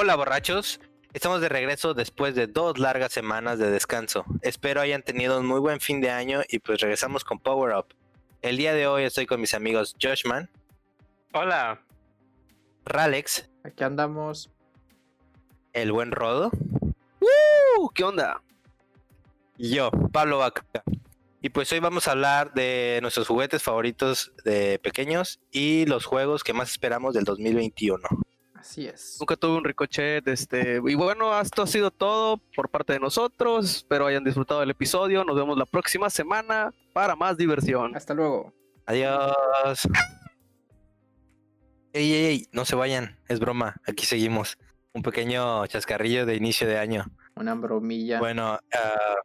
Hola borrachos, estamos de regreso después de dos largas semanas de descanso. Espero hayan tenido un muy buen fin de año y pues regresamos con Power Up. El día de hoy estoy con mis amigos Joshman, Hola. Ralex, Aquí andamos. el buen Rodo Uh, ¿Qué onda? y yo, Pablo Vaca. Y pues hoy vamos a hablar de nuestros juguetes favoritos de pequeños y los juegos que más esperamos del 2021. Así es. Nunca tuve un ricochet, este, y bueno, esto ha sido todo por parte de nosotros. Espero hayan disfrutado del episodio. Nos vemos la próxima semana para más diversión. Hasta luego. Adiós. Ey, ey, ey, no se vayan, es broma, aquí seguimos. Un pequeño chascarrillo de inicio de año. Una bromilla. Bueno, ah,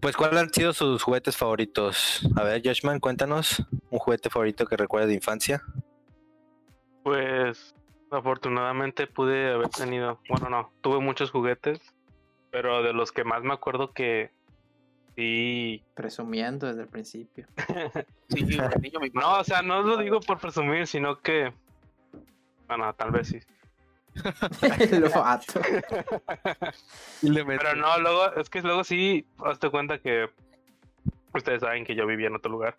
pues ¿cuáles han sido sus juguetes favoritos? A ver, Joshman, cuéntanos un juguete favorito que recuerdas de infancia. Pues afortunadamente pude haber tenido, bueno, no, tuve muchos juguetes, pero de los que más me acuerdo que sí. Presumiendo desde el principio. Sí, el niño mi- No, o sea, no lo digo por presumir, sino que, bueno, tal vez sí. le metí. Pero no, luego, es que luego sí, hazte cuenta que ustedes saben que yo vivía en otro lugar.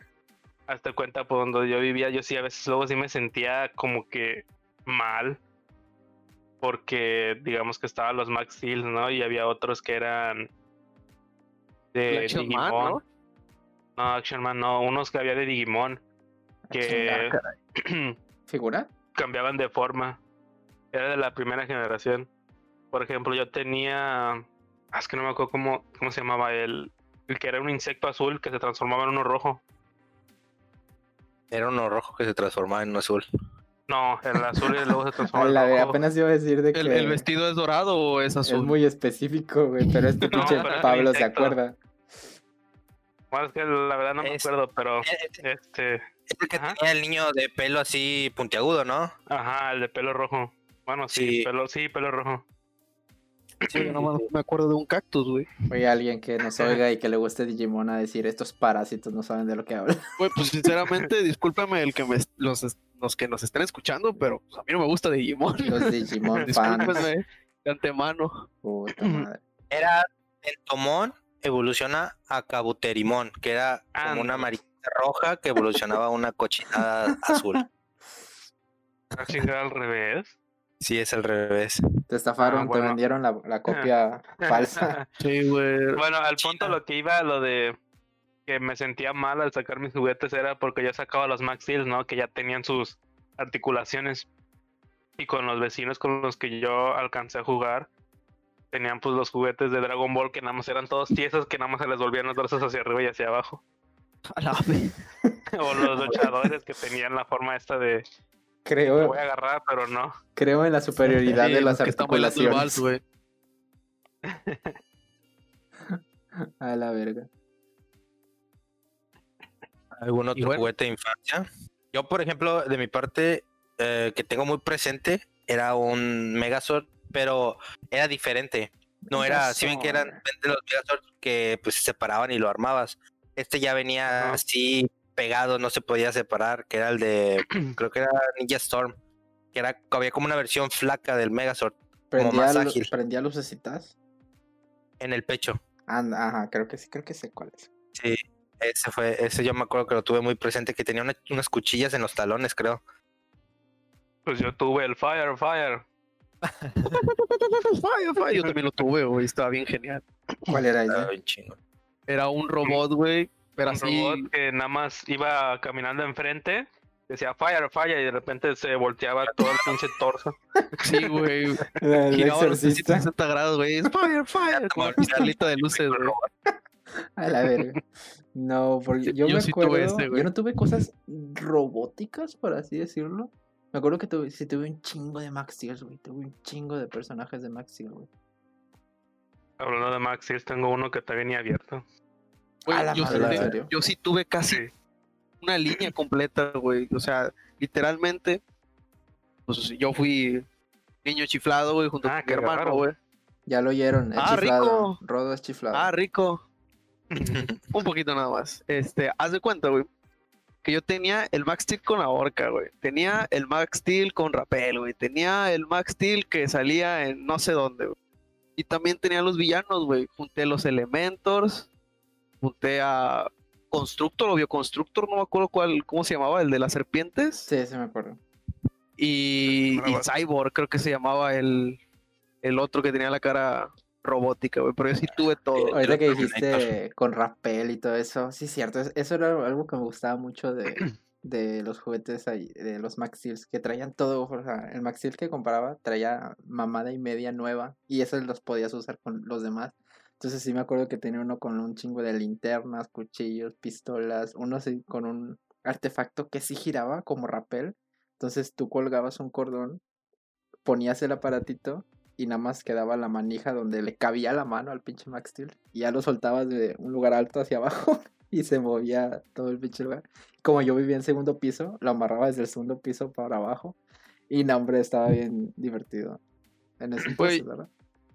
Hazte cuenta por donde yo vivía, yo sí a veces luego sí me sentía como que mal. Porque digamos que estaban los Max Steel, ¿no? Y había otros que eran de Action Man, Digimon. ¿no? No, Action Man, no, unos que había de Digimon que ¿Figura? cambiaban de forma. Era de la primera generación. Por ejemplo, yo tenía. ah, Es que no me acuerdo cómo, cómo se llamaba el. El que era un insecto azul que se transformaba en uno rojo. Era uno rojo que se transformaba en uno azul. No, el azul y luego se A transformaba la en de, rojo. apenas iba a decir de que ¿El, el vestido es dorado o es es azul? muy específico, güey, pero este No, pinche pero es Pablo se acuerda. Bueno, es que la verdad no me Es- acuerdo, pero este. el que Ajá. tenía el niño de pelo así puntiagudo, ¿no? Ajá, el de pelo rojo. Bueno, sí, Sí. pelo, sí, pelo rojo. Sí, yo nomás me acuerdo de un cactus, güey. Oye, alguien que nos oiga y que le guste Digimon a decir estos parásitos no saben de lo que hablan. Güey, pues sinceramente, discúlpame el que me, los, los que nos estén escuchando, pero pues, a mí no me gusta Digimon. Los Digimon fans. Discúlpenme de antemano. Puta madre. Era Entomón evoluciona a Cabuterimón, que era como una mariquita roja que evolucionaba a una cochinada azul. Ah, chingada, al revés. Sí, es al revés. Te estafaron, Ah, bueno. te vendieron la, la copia falsa. Sí, güey. Bueno, al punto lo que iba, lo de que me sentía mal al sacar mis juguetes era porque yo sacaba los Max Steel, ¿no? Que ya tenían sus articulaciones. Y con los vecinos con los que yo alcancé a jugar, tenían pues los juguetes de Dragon Ball que nada más eran todos tiesos, que nada más se les volvían los brazos hacia arriba y hacia abajo. A la vez. O los luchadores que tenían la forma esta de Creo, voy a agarrar, pero no. creo en la superioridad Sí, de las articulaciones. vals, güey. A la verga. ¿Algún otro bueno. juguete de infancia? Yo, por ejemplo, de mi parte, eh, que tengo muy presente, era un Megazord, pero era diferente. No era, si ven que eran los Megazord que pues se separaban y lo armabas. Este ya venía así pegado, no se podía separar, que era el de, creo que era Ninja Storm, que era, había como una versión flaca del Megazord Prendía, más lu- ágil. prendía lucecitas. en el pecho. Anda, ajá, creo que sí, creo que sé cuál es. Sí, ese fue, ese yo me acuerdo que lo tuve muy presente, que tenía una- unas cuchillas en los talones, creo. Pues yo tuve el Fire, Fire. Fire, fire. Yo también lo tuve, güey. Estaba bien genial. ¿Cuál era ese? Era un robot, güey. Pero un así. robot que nada más iba caminando enfrente, decía fire, fire, y de repente se volteaba todo el pinche torso. Sí, güey. El Giraba los exorcista. 360 grados, güey. Fire, fire. Como el de luces, güey. A la verga. No, porque yo, Yo me sí tuve acuerdo. ese, güey. yo no tuve cosas robóticas, por así decirlo. Me acuerdo que tuve, sí tuve un chingo de Max Steel, güey. Tuve un chingo de personajes de Max Steel, güey. Hablando de Max Steel, tengo uno que está bien abierto. Yo, madre, sí, ¿en tuve- serio? yo sí tuve casi Sí. una línea completa, güey. O sea, literalmente, pues yo fui niño chiflado, güey, junto Ah, con mi hermano, güey. Ya lo oyeron, es Ah, chiflado. rico. Rodo es chiflado. Ah, rico. Un poquito nada más. Este, haz de cuenta, güey, que yo tenía el Max Steel con la horca, güey. Tenía el Max Steel con rapel, güey. Tenía el Max Steel que salía en no sé dónde, güey. Y también tenía los villanos, güey. Junté los Elementors, junté a Constructor o Bioconstructor, no me acuerdo cuál, cómo se llamaba, el de las serpientes. Sí, sí me acuerdo. Y. Cyborg, creo que se llamaba el, el otro que tenía la cara robótica, güey. Pero yo sí tuve todo. Ahorita que dijiste con rappel y todo eso, sí es cierto, es- eso era algo que me gustaba mucho de, de los juguetes ahí, de los Max Steels, que traían todo, o sea, el Max Steel que compraba traía mamada y media nueva y esos los podías usar con los demás. Entonces sí me acuerdo que tenía uno con un chingo de linternas, cuchillos, pistolas, uno sí con un artefacto que sí giraba como rappel. Entonces tú colgabas un cordón, ponías el aparatito y nada más quedaba la manija donde le cabía la mano al pinche Max Steel y ya lo soltabas de un lugar alto hacia abajo y se movía todo el pinche lugar. Como yo vivía en segundo piso, lo amarraba desde el segundo piso para abajo y no, hombre, estaba bien divertido. En ese entonces, ¿verdad?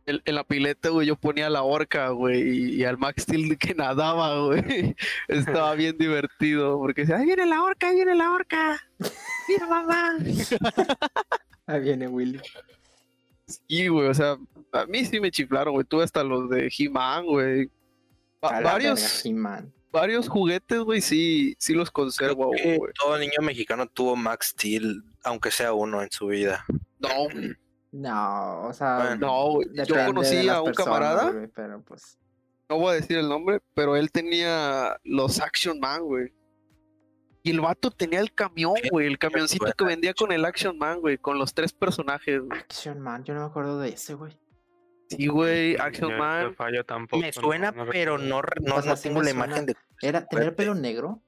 En, en la pileta, güey, yo ponía la horca, güey, y, y al Max Steel que nadaba, güey. Estaba bien divertido, porque decía, ahí viene la horca, ahí viene la horca. Mira, mamá. Ahí viene Willy. Y, güey, o sea, a mí sí me chiflaron, güey. Tuve hasta los de He-Man, güey. Va- varios, verga, varios juguetes, güey, sí, sí los conservo, güey. todo niño mexicano tuvo Max Steel, aunque sea uno en su vida. No, güey, No, o sea, Bueno, no, güey. Yo de conocí las a un personas, camarada, güey, pero pues no voy a decir el nombre, pero él tenía los Action Man, güey. Y el vato tenía el camión, güey, el camioncito que vendía con el Action Man, güey, con los tres personajes, güey. Action Man, yo no me acuerdo de ese, güey. Sí, güey, Action Yo Man. fallo tampoco. Me suena, no pero no, no, no tengo la imagen de. Era, Fuerte. pelo negro,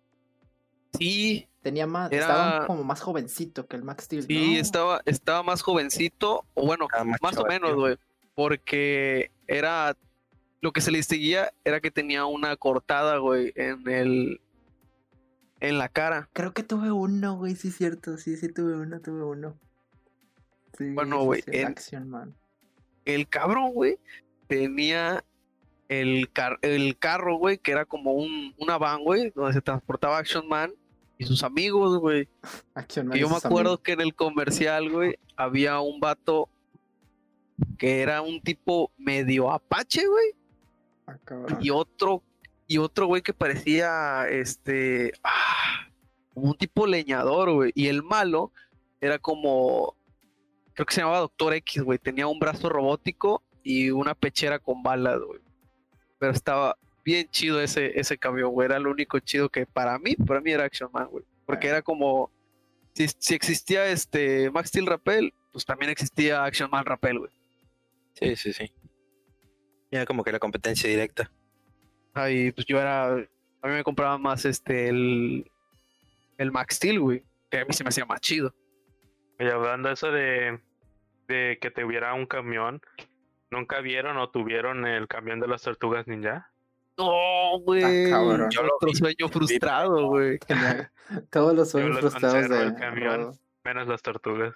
Sí, tenía más, Era- estaba como más jovencito que el Max Steel, sí, ¿no? estaba, estaba más jovencito, o bueno, más más o menos, güey, porque era, lo que se le distinguía era que tenía una cortada, güey, en el, en la cara. Creo que tuve uno, güey, sí es cierto, sí, sí tuve uno, tuve uno. Sí, Bueno, güey, sí, el- Action Man. El cabrón, güey, tenía el, car- el carro, güey, que era como un, una van, güey, donde se transportaba Action Man y sus amigos, güey. Yo me acuerdo amigos. que en el comercial, güey, había un vato que era un tipo medio apache, güey, Ah, y otro, y otro güey que parecía, este, ah, como un tipo leñador, güey, y el malo era como, creo que se llamaba Doctor X, güey, tenía un brazo robótico y una pechera con balas, güey, pero estaba bien chido ese, ese camión, güey, era lo único chido que para mí, para mí era Action Man, güey, porque era como, si, si existía este Max Steel Rappel, pues también existía Action Man Rappel, güey. Sí, sí, sí. Era como que la competencia directa. Ahí, pues yo era. A mí me compraba más este, el. El Max Steel, güey. Que a mí se me hacía más chido. Y hablando eso de, de que tuviera un camión, ¿nunca vieron o tuvieron el camión de las tortugas ninja? No, güey. cabrón. Yo lo Otro vi, sueño frustrado, güey. Todos los sueños frustrados conservo, de el camión. Menos las tortugas.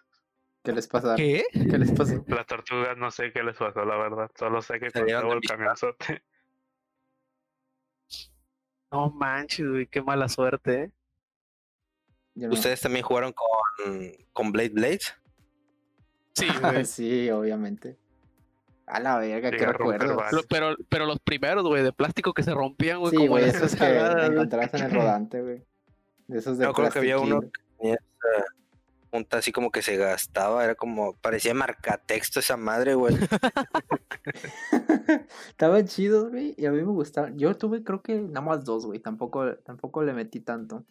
¿Qué les pasa? ¿Qué? ¿Qué les pasó? Las tortugas no sé qué les pasó, la verdad. Solo sé que de el mi camionzote. No manches, güey. Qué mala suerte, ¿eh? No- ¿Ustedes también jugaron con, con Blade Blades? Sí, güey. sí, obviamente. A la verga, qué. Lo- pero, pero los primeros, güey, de plástico que se rompían, güey. Sí, como güey, esos que encontrabas en el rodante, güey. De esos de Yo creo que había uno que tenía esa punta así como que se gastaba, era como, parecía marcatexto esa madre, güey. Estaban chidos, güey, y a mí me gustaban. Yo tuve creo que nada más dos, güey, tampoco, tampoco le metí tanto.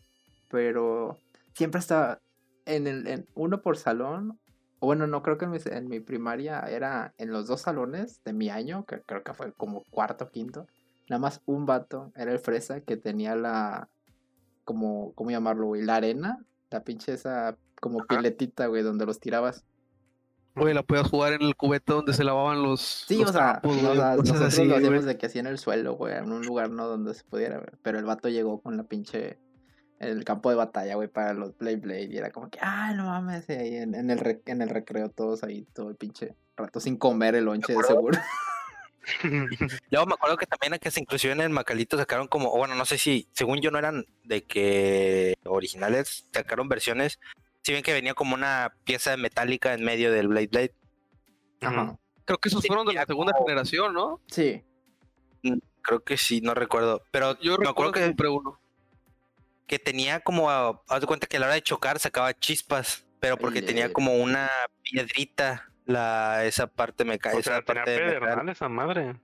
Pero siempre estaba en el, en uno por salón. O bueno, no, creo que en mi, en mi primaria era en los dos salones de mi año, que creo que fue como cuarto o quinto. Nada más un vato, era el fresa, que tenía la, como, ¿cómo llamarlo, güey? La arena, la pinche esa, como Ajá. piletita, güey, donde los tirabas. Güey, la podías jugar en el cubete donde se lavaban los. Sí, los o sea, trapos, o güey, sea, cosas nosotros así, lo güey. hacíamos de que así en el suelo, güey, en un lugar no donde se pudiera, güey. Pero el vato llegó con la pinche el campo de batalla, güey, para los Blade Blade y era como que, ah, no mames, y ahí en, en el re- en el recreo todos ahí todo el pinche rato sin comer el lonche de seguro. Luego me acuerdo que también que se inclusive en el Macalito sacaron como, o bueno, no sé si, según yo no eran de que originales, sacaron versiones. Si ven que venía como una pieza metálica en medio del Blade Blade. Ajá. Creo que esos Sí, fueron de la segunda como- generación, ¿no? Sí. Creo que sí, no recuerdo. Pero Yo me recuerdo acuerdo que que, compré uno. Que tenía como, haz de cuenta que a la hora de chocar sacaba chispas, pero porque tenía como una piedrita, la, esa parte me cae, O esa tenía parte pedernal esa madre.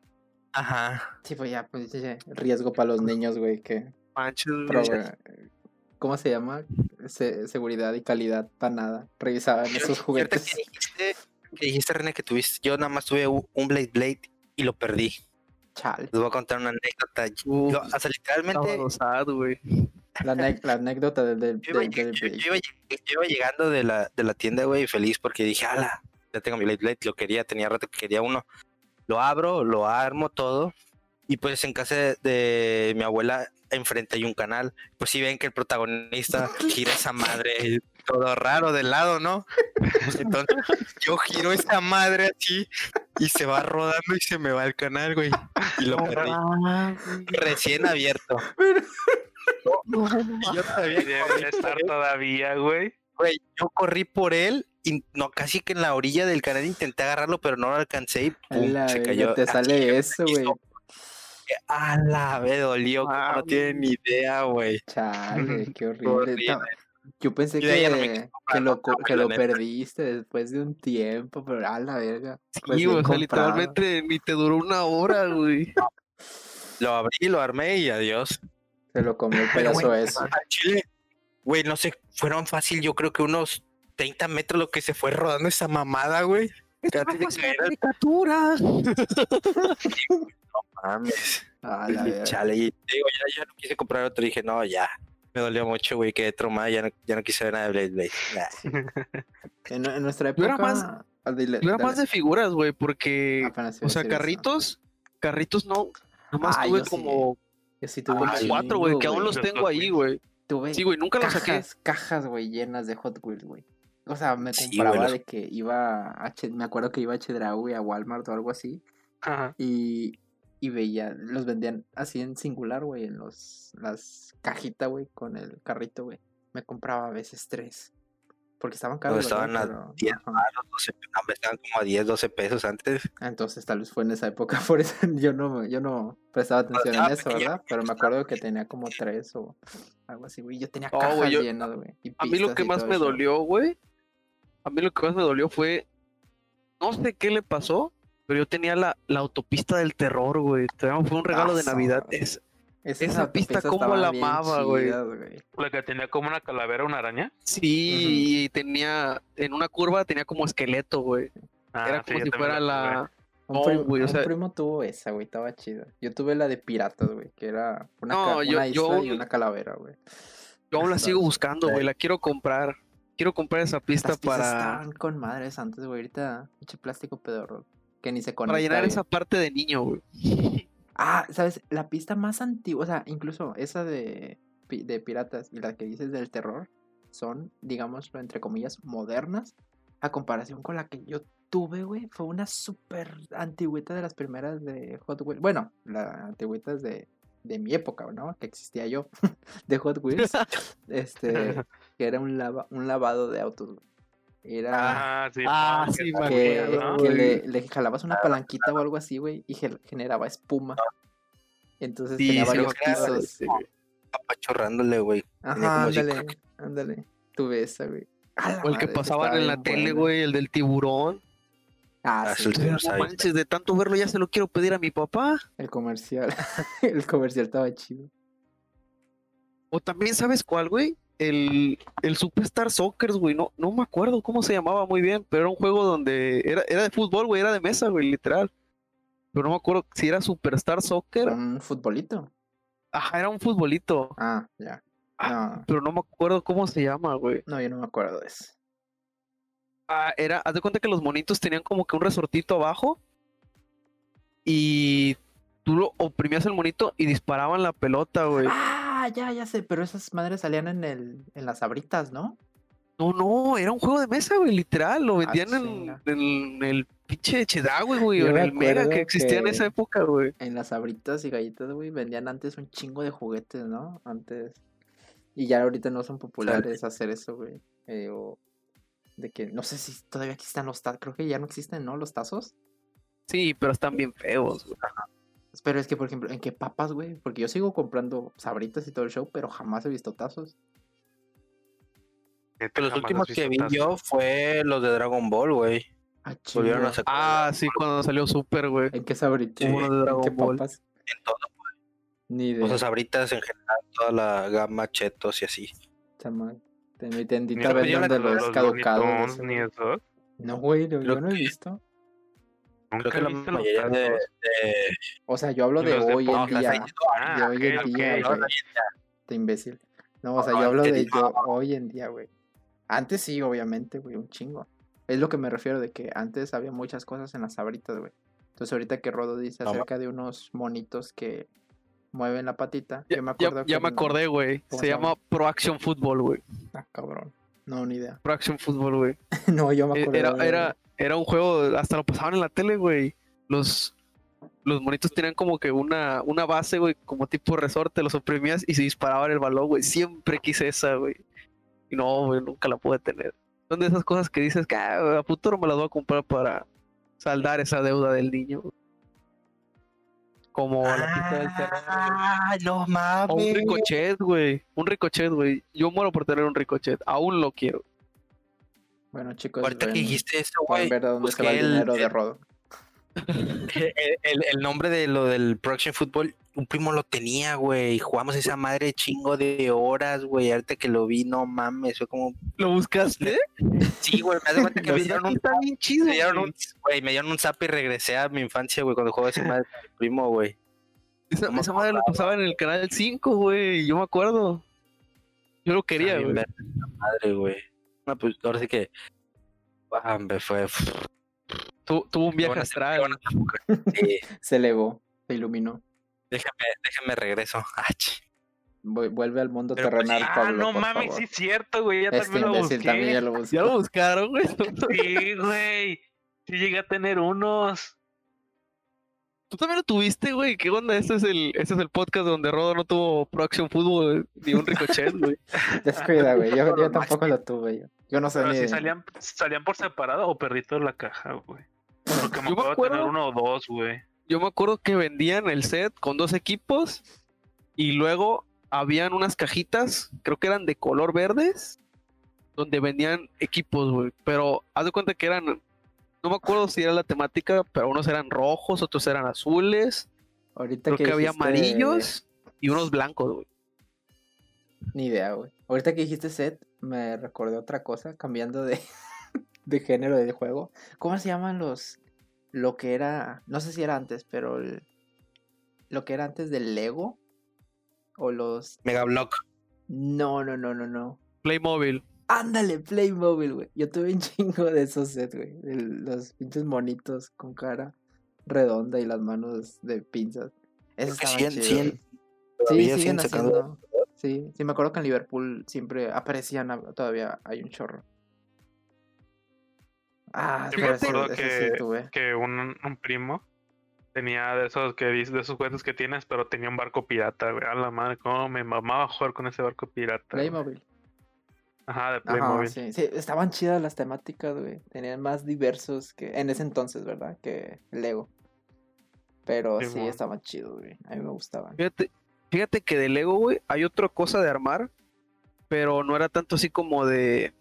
Ajá. Sí, pues ya, pues ya, riesgo para los niños, güey, que... Manches, pro- ¿Cómo se llama? Se- seguridad y calidad para nada. Revisaban esos juguetes. Que dijiste, que dijiste, René, que tuviste, yo nada más tuve un Blade Blade y lo perdí. Chale. Les voy a contar una anécdota. Uf, Yo, o sea, literalmente, güey. La, anécdota del, del, yo iba, del- yo- del yo- Blade. yo iba lleg- yo iba llegando de la, de la tienda, güey, feliz porque dije, ala, ya tengo mi Blade Blade, lo quería, tenía rato que quería uno. Lo abro, lo armo todo. Y pues en casa de, de mi abuela, enfrente hay un canal. Pues si ven que el protagonista gira esa madre todo raro del lado, ¿no? Entonces yo giro esa madre así y se va rodando y se me va el canal, güey. Y lo perdí. Recién abierto. Y yo todavía debe de estar todavía, güey. Güey, yo corrí por él y no, casi que en la orilla del canal intenté agarrarlo, pero no lo alcancé y A pum, la se cayó. te así sale eso, güey. A la me dolió, no Mami. tienen ni idea, güey. Chale, qué horrible. No, yo pensé no que, lo, que lo perdiste después de un tiempo, pero a la verga. Sí, o sea, comprado. literalmente ni te duró una hora, güey. Lo abrí, lo armé y adiós. Se lo comió el Pero, pedazo eso. Al chile, güey, no sé, fueron fácil, yo creo que unos 30 metros lo que se fue rodando esa mamada, güey. Antes de caricatura. Mames. A la verga. Chale, y digo, ya, ya no quise comprar otro. Dije, no, ya. Me dolió mucho, güey, quedé traumada. Ya no, ya no quise ver nada de Blade Blade. Nah. En, en nuestra Yo era época. más- ah, dile, Yo era más de figuras, güey, porque, o sea, eso. carritos, carritos no, nomás Ah, tuve yo sí. como, Yo sí tuve como cuatro, güey, que aún los tengo ahí, güey. Tuve Sí, güey, nunca los saqué. cajas, cajas, güey, llenas de Hot Wheels, güey. O sea, me Sí, compraba de que iba a me acuerdo que iba a Chedraui, a Walmart o algo así, Ajá. y, y veía, los vendían así en singular, güey, en los, las cajitas, güey, con el carrito, güey. Me compraba a veces tres. Porque estaban caros. estaban ¿verdad? a Pero, 10 ajá. baros, 12, no, me estaban como a 10, 12 pesos antes. Entonces tal vez fue en esa época, por eso yo no, yo no prestaba atención en eso, ¿verdad? Pero me acuerdo que tenía como tres o algo así, güey. Yo tenía Oh, cajas yo- llenas, güey. A mí lo que más me dolió, güey, a mí lo que más me dolió fue, no sé qué le pasó, pero yo tenía la, la autopista del terror, güey. Fue un regalo de Asa, Navidad. Es- Esa pista, estaban la amaba, güey. La que tenía como una calavera, una araña. sí, y tenía, en una curva tenía como esqueleto, güey. Ah, Era como si fuera la... Un, No, primo, güey, o un primo tuvo esa, güey, estaba chida. Yo tuve la de piratas, güey, que era una, No, ca- yo- una yo y un- una calavera, güey. Yo aún la sigo buscando, güey. La quiero comprar. Quiero comprar esa pista Las para, estaban con madres antes, güey. Ahorita, pinche plástico pedorro. Que ni se conecta. para llenar bien. esa parte de niño, güey. Ah, ¿sabes? La pista más antigua, o sea, incluso esa de, de piratas y la que dices del terror son, digámoslo, entre comillas, modernas a comparación con la que yo tuve, güey. Fue una súper antigüita de las primeras de Hot Wheels. Bueno, la antigüita es de, de mi época, ¿no? Que existía yo de Hot Wheels. este, que era un, lava- un lavado de autos, güey. Era Ah, sí. Ah, sí, que me que, le, le jalabas una palanquita o algo así, güey, y ge- generaba espuma. Entonces Sí, tenía sí, varios pisos. ese, güey. apachorrándole, güey. Ajá, ándale, ándale. Tuve esa, güey. O el que pasaban estaba en la tele, güey, el del tiburón. Ah, Ah, sí, sí. No manches, de tanto verlo ya se lo quiero pedir a mi papá. el comercial. el comercial estaba chido. O también, ¿sabes cuál, güey? El, el Superstar Soccer, güey. No, no me acuerdo cómo se llamaba muy bien, pero era un juego donde era, era de fútbol, güey, era de mesa, güey, literal. Pero no me acuerdo si era Superstar Soccer. Un futbolito. Ajá, era un futbolito. Ah, ya. Ah, No, Pero no me acuerdo cómo se llama, güey. no, yo no me acuerdo de eso. Ah, era, haz de cuenta que los monitos tenían como que un resortito abajo y tú lo oprimías el monito y disparaban la pelota, güey. Ah, ya, ya sé, pero esas madres salían en el, en las abritas, ¿no? No, no, era un juego de mesa, güey, literal. Lo vendían en, chinga. en el pinche Chedraui, güey, en el Mega que existía en esa época, güey. En las abritas y galletas, güey, vendían antes un chingo de juguetes, ¿no? Antes. Y ya ahorita no son populares hacer eso, güey. Eh, o de que, no sé si todavía existen los tazos. Creo que ya no existen, ¿no? Los tazos. Sí, pero están bien feos, güey. Pero es que, por ejemplo, ¿en qué papas, güey? Porque yo sigo comprando sabritas y todo el show, pero jamás he visto tazos. Los últimos que vi tazos. yo fue los de Dragon Ball, güey. Ah, Volvieron chinga. a sacar Ah, sí, cuando salió Super, güey. ¿En qué sabritas? Uno de ¿En Dragon qué Ball. papas? en todo. Ni O sea, sabritas en general, toda la gama chetos y así. chamal. De mi tendita los de los Tunes, caducados. Ni eso. No, güey, yo no he visto. Nunca Creo que la mayoría de, de- O sea, yo hablo de de hoy en día. está- Ah, de hoy en día, Te imbécil. No, o sea, No, yo hablo de yo hoy en día, güey. Antes sí, obviamente, güey, un chingo. Es lo que me refiero de que antes había muchas cosas en las sabritas, güey. Entonces ahorita que Rodo dice No, acerca de unos monitos que mueven la patita, Ya, yo me acuerdo ya que me acordé, güey. ¿Cómo Se se llama? Pro Action Football, güey. Ah, cabrón. No, ni idea. Pro Action Football, güey. no, yo me Eh, acuerdo. Era, de- era, era un juego, hasta lo pasaban en la tele, güey. Los, los monitos tenían como que una, una base, güey, como tipo resorte, los oprimías y se disparaban el balón, güey. Siempre quise esa, güey. Y no, güey, nunca la pude tener. Son de esas cosas que dices que ah, a futuro me las voy a comprar para saldar esa deuda del niño. güey. Como la pista del güey. Ah, no O un mames. ricochet, güey. Un ricochet, güey. Yo muero por tener un ricochet. Aún lo quiero. Bueno, chicos, Ahorita que dijiste eso, güey, ver de dónde se busqué va el el- dinero de Rodo. el, el- el nombre de lo del Production Football, un primo lo tenía, güey. Jugamos esa madre chingo de horas, güey. Ahorita que lo vi, no mames, fue como. ¿Lo buscaste? Sí, güey, me hace cuenta que me dieron un, bien chido. me dieron güey. un, güey, me dieron un zap y regresé a mi infancia, güey, cuando jugaba esa madre con mi primo, güey. Esa, No me esa madre lo pasaba en el canal 5, güey. Yo me acuerdo. Yo lo quería, güey. madre, güey. No, pues ahora sí que. Ah, hombre, fue. Tu- tuvo un viaje astral. Sí, Se elevó, se iluminó. déjame, déjame regreso. Ah, ch- Vu- Vuelve al mundo Pero pues terrenal, Ah, Pablo, no por mames, favor. sí es cierto, güey. Ya Este también lo imbécil busqué. también ya lo buscó. Ya lo buscaron, güey. Sí, güey. Sí llegué a tener unos. Tú también lo tuviste, güey. ¿Qué onda? Este es el, este es el podcast donde Rodo no tuvo Pro Action Football ni un ricochet, güey. Descuida, güey. Yo, tampoco lo tuve. Yo, yo no sé Pero ni. si salían, salían por separado o perrito en la caja, güey. Porque me Yo me acuerdo de acuerdo- tener uno o dos, güey. Yo me acuerdo que vendían el set con dos equipos y luego habían unas cajitas, creo que eran de color verdes, donde vendían equipos, güey. Pero haz de cuenta que eran, no me acuerdo si era la temática, pero unos eran rojos, otros eran azules, Ahorita creo que, había dijiste- amarillos y unos blancos, güey. Ni idea, güey. Ahorita que dijiste set, me recordé otra cosa, cambiando de, de género del juego. ¿Cómo se llaman los. Lo que era. No sé si era antes, pero. el- lo que era antes del Lego? O los. Mega Block. No, no, no, no, no. Playmobil. Ándale, Playmobil, güey. Yo tuve un chingo de esos sets, güey. los pinches monitos con cara redonda y las manos de pinzas. Chidos, siguen- güey. Sí, siguen haciendo. Sí, sí, me acuerdo que en Liverpool siempre aparecían, a- todavía hay un chorro. Ah, Yo me ese- acuerdo ese sí que- tuve. Que un, un primo tenía de esos que dices, de esos juguetes que tienes, pero tenía un barco pirata, güey. A la madre, cómo me mamaba jugar con ese barco pirata. güey. Ajá, de Ajá, Playmobil. sí, sí, estaban chidas las temáticas, güey. Tenían más diversos que en ese entonces, ¿verdad? Que Lego. Pero sí, Simón. estaban chidos, güey. A mí me gustaban. Fíjate, fíjate que de Lego, güey, hay otra cosa de armar, pero no era tanto así como de,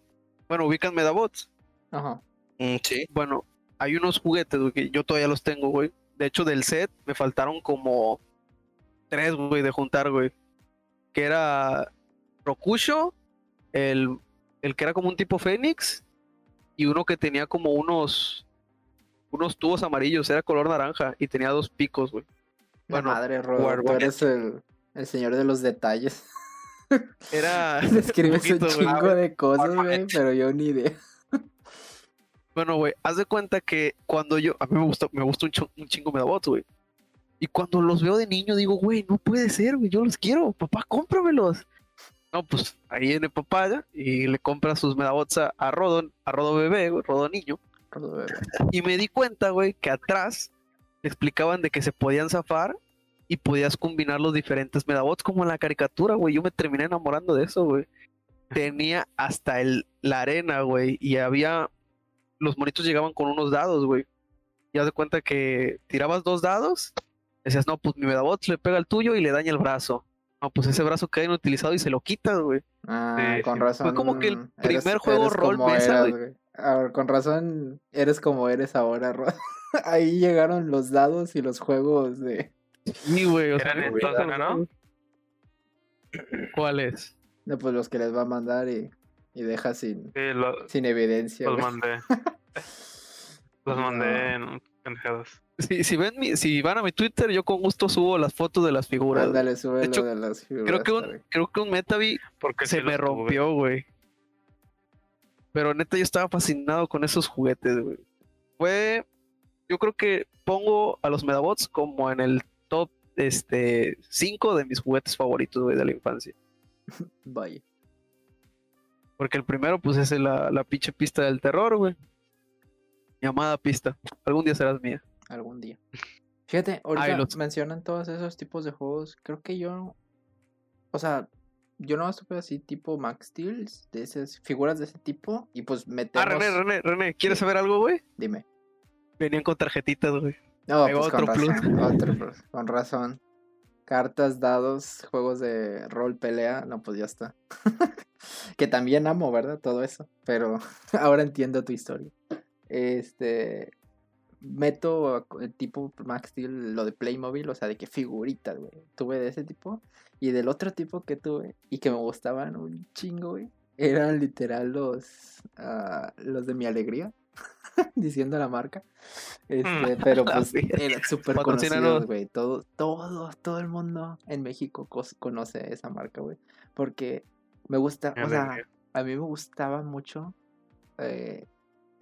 bueno, ubican Medabots. Ajá. Mm, sí. Bueno, hay unos juguetes, güey, que yo todavía los tengo, güey. De hecho, del set me faltaron como tres, güey, de juntar, güey. Que era Rokusho, el, el que era como un tipo Fénix, y uno que tenía como unos unos tubos amarillos, era color naranja, y tenía dos picos, güey. La Bueno, madre, tú eres el, el señor de los detalles. Era. Describes un, poquito, chingo de cosas, güey, pero yo ni idea. Bueno, güey, haz de cuenta que cuando yo, a mí me gusta, me gusta un, cho- un chingo Medabots, güey. Y cuando los veo de niño digo, güey, no puede ser, güey, yo los quiero, papá, cómpramelos. No, pues ahí viene papá ya, y le compra sus Medabots a, a Rodo, a Rodo bebé, Rodo niño. Rodo bebé. Y me di cuenta, güey, que atrás te explicaban de que se podían zafar y podías combinar los diferentes medabots como en la caricatura, güey. Yo me terminé enamorando de eso, güey. Tenía hasta el, la arena, güey, y había... Los monitos llegaban con unos dados, güey. Y haz de cuenta que tirabas dos dados, decías, no, pues mi medabot le pega al tuyo y le daña el brazo. No, pues ese brazo queda inutilizado y se lo quitas, güey. Ah, con razón. Fue como que el eres- primer juego eres rol como mesa, eras, güey. güey. A ver, con razón eres como eres ahora, Ro. Ahí llegaron los dados y los juegos de. Sí, güey. O sea, Eran no, estos, ¿no? ¿Cuál es? No, pues los que les va a mandar y, y deja sin, Sí, lo- sin evidencia. los güey. mandé. Los mandé en pendejadas. Si, si ven mi- si van a mi Twitter, yo con gusto subo las fotos de las figuras. Ándale, sube De hecho, de las figuras. Creo que un, creo que un Metavi Porque se me rompió, güey. Pero neta, yo estaba fascinado con esos juguetes, güey. Fue. Yo creo que pongo a los Medabots como en el top este 5 de mis juguetes favoritos, güey, de la infancia. Vaya. Porque el primero, pues, es la, la pinche pista del terror, güey. Mi amada pista. Algún día serás mía. Algún día. Fíjate, ahorita los- mencionan todos esos tipos de juegos. Creo que yo. O sea, yo no supe así tipo Max Steel, de esas figuras de ese tipo. Y pues metemos. Ah, René, René, René, ¿quieres saber algo, güey? Dime. Venían con tarjetitas, güey. No, Ahí pues con otro plus. razón. otro plus, Con razón. Cartas, dados, juegos de rol, pelea. No, pues ya está. que también amo, ¿verdad? Todo eso. Pero ahora entiendo tu historia. Este. Meto el tipo Max Steel, lo de Playmobil, o sea, de que figuritas, güey. Tuve de ese tipo. Y del otro tipo que tuve y que me gustaban un chingo, güey. Eran literal los. ah, los de mi alegría. diciendo la marca. Este, pero La pues eran súper conocidos, güey. Todo, todo, todo el mundo en México conoce esa marca, güey. Porque me gusta, o sea, a mí me gustaban mucho eh,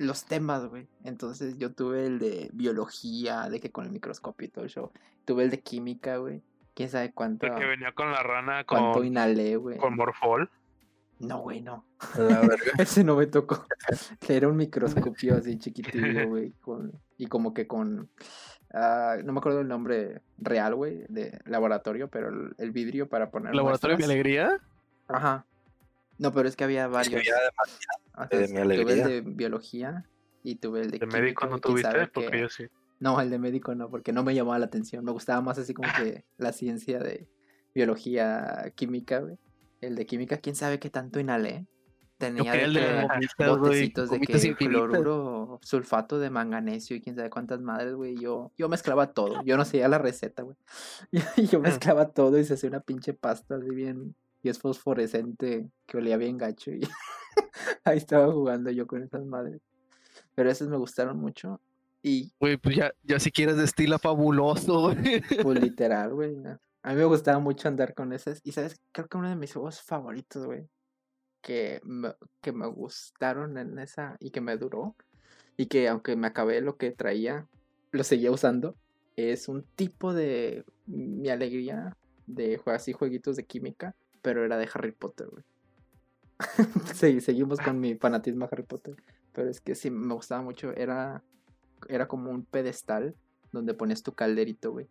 los temas, güey. Entonces yo tuve el de biología, de que con el microscopio y todo el show. Tuve el de química, güey. Quién sabe cuánto, El que venía con la rana cuánto con, inhalé, güey. con Morfol. No, güey, no. La verga. Ese no me tocó. Era un microscopio así chiquitillo, güey. con- y como que con. ah, no me acuerdo el nombre real, güey, de laboratorio, pero el, el vidrio para poner. Laboratorio de alegría. Ajá. No, pero es que había Es varios. que había demasiado. O sea, de mi tuve el de biología y tuve el de. De médico no tuviste, porque yo sí. No, el de médico no, porque no me llamaba la atención. Me gustaba más así como que la ciencia de biología, química, güey. El de química, quién sabe qué tanto inhalé. Tenía de que botecitos de que infinitas. cloruro, sulfato de manganesio y quién sabe cuántas madres, güey. Yo, yo mezclaba todo. Yo no seguía la receta, güey. Y yo mezclaba todo y se hacía una pinche pasta así bien. Y es fosforescente que olía bien gacho. Y ahí estaba jugando yo con esas madres. Pero esos me gustaron mucho. Y Güey, pues ya, ya si quieres destila fabuloso, güey. pues literal, güey. ¿no? A mí me gustaba mucho andar con esas. Y sabes, creo que uno de mis juegos favoritos, güey. Que me, que me gustaron en esa y que me duró. Y que aunque me acabé lo que traía, lo seguía usando. Es un tipo de mi alegría de jugar así jueguitos de química. Pero era de Harry Potter, güey. Sí, seguimos con mi fanatismo a Harry Potter. Pero es que sí, me gustaba mucho. Era, era como un pedestal donde ponías tu calderito, güey.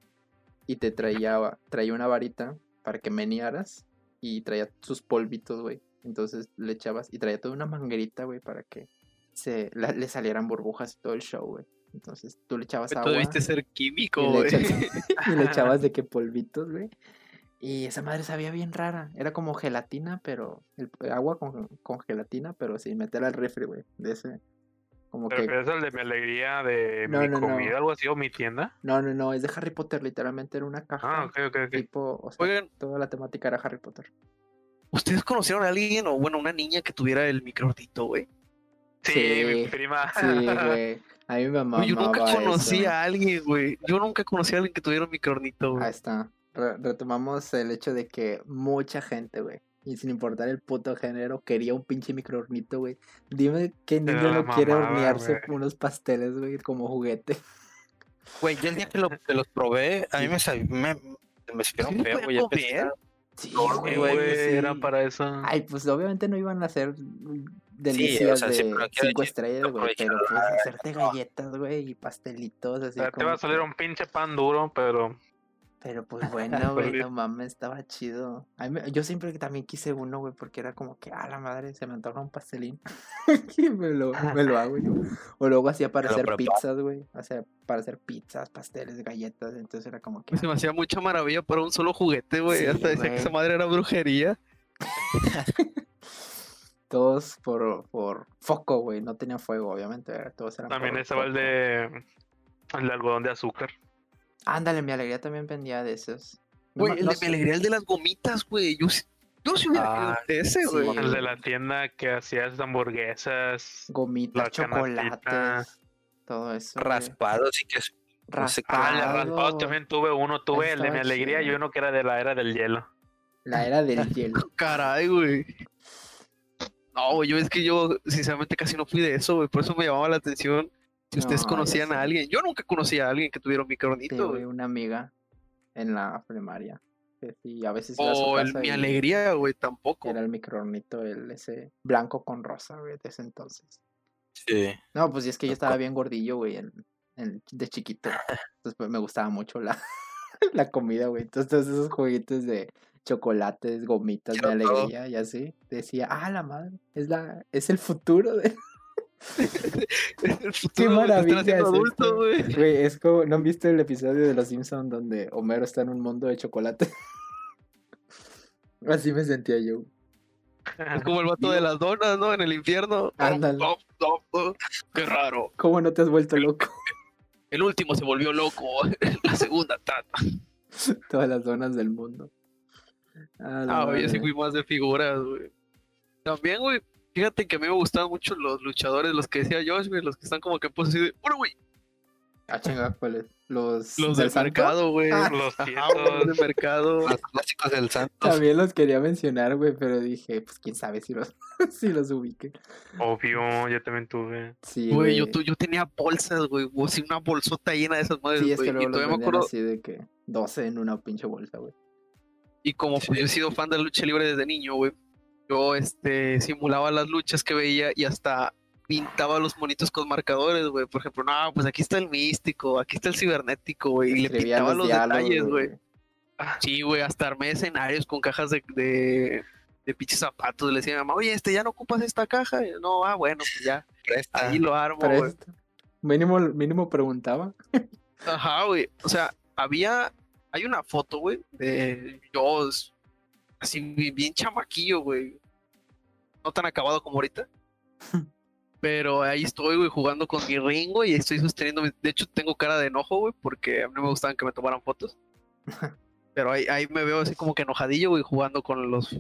Y te traía, traía una varita para que menearas. Y traía sus polvitos, güey. Entonces le echabas. Y traía toda una manguerita, güey, para que se, la- le salieran burbujas y todo el show, güey. Entonces tú le echabas Tú agua. debiste ser químico, y, le güey. y le echabas de que polvitos, güey. Y esa madre sabía bien rara. Era como gelatina, pero. el- agua con, con gelatina, pero sin meter al refri, güey. De ese. Como Pero que. es el de mi alegría de No, mi no, no. comida, algo así, o mi tienda. No, no, no. Es de Harry Potter, literalmente era una caja. Ah, ok, ok, ok. Tipo. O sea, Oigan, toda la temática era Harry Potter. ¿ustedes conocieron a alguien o, bueno, una niña que tuviera el microornito, güey? Sí, Sí, mi prima. Sí, güey. A mí me amaba. Güey, Yo nunca eso. conocí a alguien, güey. Yo nunca conocí a alguien que tuviera un microornito, güey. Ahí está. Re- retomamos el hecho de que mucha gente, güey. Y sin importar el puto género, quería un pinche microornito, güey. Dime qué niño no quiere mamada, hornearse güey. unos pasteles, güey, como juguete. Güey, yo el día que, lo- que los probé, a mí me, me, me supieron ¿Sí feo, güey. Sí, güey, sí. era para eso. Ay, pues obviamente no iban a ser delicias sea, de cinco estrellas, güey. Pero pues hacerte galletas, güey, y pastelitos, así O sea, te va como a salir que- un pinche pan duro, pero Pero pues bueno, güey, no mames, estaba chido. A mí yo siempre que también quise uno, güey, porque era como que, ah, la madre, se me antoja un pastelín. y me lo, me lo hago yo. O luego hacía para hacer pizzas, güey. O sea, para hacer pizzas, pasteles, galletas. Entonces era como que. Se me hacía mucha maravilla para un solo juguete, güey. Sí, Hasta decía que esa madre era brujería. Todos por, por foco, güey. No tenía fuego, obviamente. Todos eran también estaba el de el de algodón de azúcar. Ándale, mi alegría también vendía de esos. No Güey, el no de sé- mi alegría, el de las gomitas, güey. Yo, sí- yo sí hubiera querido Ah, de ese, güey. sí. El de la tienda que hacías hamburguesas. Gomitas, chocolates. Todo eso. güey. Raspado, sí que es. no sé qué. Ah, el de Raspado. raspados también tuve uno. Tuve el de mi alegría y chido. uno que era de la era del hielo. La era del hielo. Caray, güey. No, güey, yo es que yo, sinceramente, casi no fui de eso, güey. Por eso me llamaba la atención si ustedes No, conocían a alguien. Yo nunca conocí a alguien que tuviera un micronito, Tuve una amiga en la primaria. sí, a veces O el casa mi y alegría, güey, tampoco. Era el micronito, el ese blanco con rosa, güey, de ese entonces. Sí. No, pues y es que yo estaba bien gordillo, güey, en, en- de chiquito. Entonces pues, me gustaba mucho la, la comida, güey. Entonces todos esos juguetes de chocolates, gomitas de alegría y así. Decía, ah, la madre, es la, es el futuro de. Te maravilla están haciendo es adulto, güey. Güey, es como, ¿no han visto el episodio de Los Simpsons donde Homero está en un mundo de chocolate? Así me sentía yo. Es como el vato de las donas, ¿no? En el infierno. Ándale. Oh, oh, oh, oh. Qué raro. ¿Cómo no te has vuelto loco? El último se volvió loco. La segunda trata. Todas las zonas del mundo. Ah, Ah, yo sí fui más de figuras, güey. También, güey, fíjate que a mí me gustaban mucho los luchadores, los que decía Josh, güey, los que están como que en pose así de, ¡Bueno, güey! Ah, chinga, ¿cuáles? Los, Los del mercado, güey. Ah. Los tietos. del mercado. Los clásicos del Santos. También los quería mencionar, güey, pero dije, pues quién sabe si los, si los ubique. Obvio, yo también tuve. Sí, Güey, yo, tu- yo tenía bolsas, güey, o así una bolsota llena de esas madres, Sí, es que luego y los todavía me acuerdo, así de que 12 en una pinche bolsa, güey. y como pues, yo he sido fan de la lucha libre desde niño, güey, yo este simulaba las luchas que veía y hasta pintaba los monitos con marcadores, güey. Por ejemplo, no, pues aquí está el místico, aquí está el cibernético, güey. Y le pintaba los, detalles, güey. Ah, Sí, güey, hasta armé escenarios con cajas de, de, de pinches zapatos. Le decía a mi mamá, oye, este ya no ocupas esta caja. Y yo, no, ah, bueno, pues ya, Presta. ahí lo armo, güey. Mínimo, mínimo preguntaba. Ajá, güey. O sea, había, hay una foto, güey, de yo así bi- bien chamaquillo, güey. No tan acabado como ahorita. Pero ahí estoy, güey, jugando con mi ring, güey, y estoy sosteniendo. De hecho, tengo cara de enojo, güey, porque a mí no me gustaban que me tomaran fotos. Pero ahí, ahí me veo así como que enojadillo, güey, jugando con los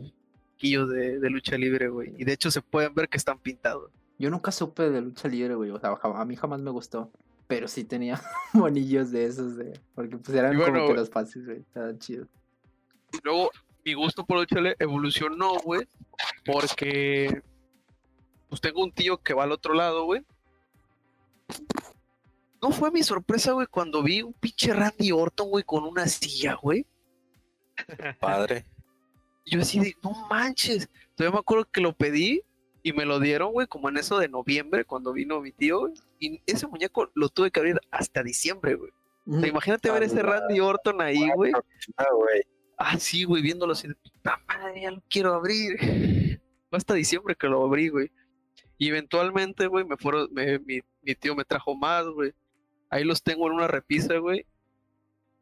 quillos de, de lucha libre, güey. Y de hecho se pueden ver que están pintados. Yo nunca supe de lucha libre, güey. O sea, a mí jamás me gustó. Pero sí tenía monillos de esos, de... Porque pues eran bueno, como que los pases, güey. Estaban chidos. Luego mi gusto por lucha libre evolucionó, güey, porque pues tengo un tío que va al otro lado, güey. No fue mi sorpresa, güey, cuando vi un pinche Randy Orton, güey, con una silla, güey. Padre. Yo así de, no manches. Todavía me acuerdo que lo pedí y me lo dieron, güey, como en eso de noviembre, cuando vino mi tío, güey. Y ese muñeco lo tuve que abrir hasta diciembre, güey. O sea, imagínate ver ese Randy Orton ahí, güey. Ah, sí, güey, viéndolo así de puta madre, ya lo quiero abrir. Fue hasta diciembre que lo abrí, güey. Y eventualmente, güey, me fueron, me- mi, mi tío me trajo más, güey. Ahí los tengo en una repisa, güey.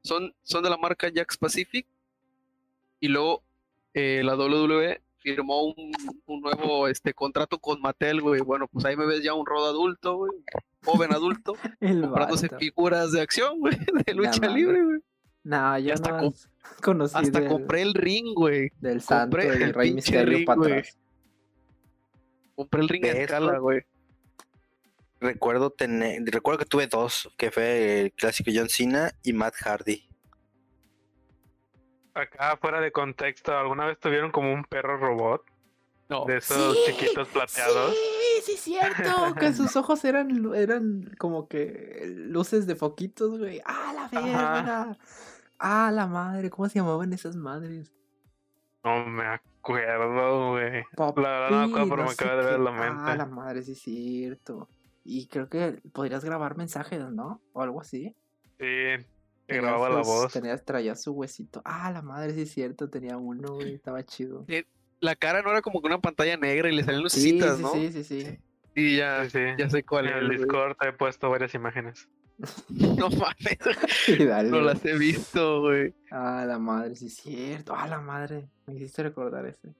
Son, son de la marca Jax Pacific. Y luego eh, la WWE firmó un, un nuevo este, contrato con Mattel, güey. Bueno, pues ahí me ves ya un rod adulto, güey. Joven adulto, comprándose vato. figuras de acción, güey, de lucha libre, güey. No, yo hasta no com- conocí Hasta del, compré el ring, güey. del santo compré el Rey Misterio ring, para atrás. Compré el ring De escala, güey. Recuerdo tener, recuerdo que tuve dos, que fue el clásico John Cena y Matt Hardy. Acá fuera de contexto, ¿alguna vez tuvieron como un perro robot? No. De esos Sí, chiquitos plateados. Sí, sí, cierto. que sus ojos eran, eran como que luces de foquitos, güey. ¡Ah, la verga! ¡Ah, la madre! ¿Cómo se llamaban esas madres? No me acuerdo, güey. La verdad no me acuerdo, pero me acaba de ver la mente. Ah, la madre, sí es cierto. Y creo que podrías grabar mensajes, ¿no? O algo así. Sí, grababa la voz. Tenías, traía su huesito. Ah, la madre, sí es cierto, tenía uno, güey, estaba chido. La cara no era como que una pantalla negra y le salían lucecitas, sí, ¿no? Sí, sí, sí. Sí, ya, Sí, sí. ya sé cuál En es. el güey. Discord te he puesto varias imágenes. No mames, no las he visto, güey. Ah, la madre, sí es cierto. Ah, la madre. Me hiciste recordar ese.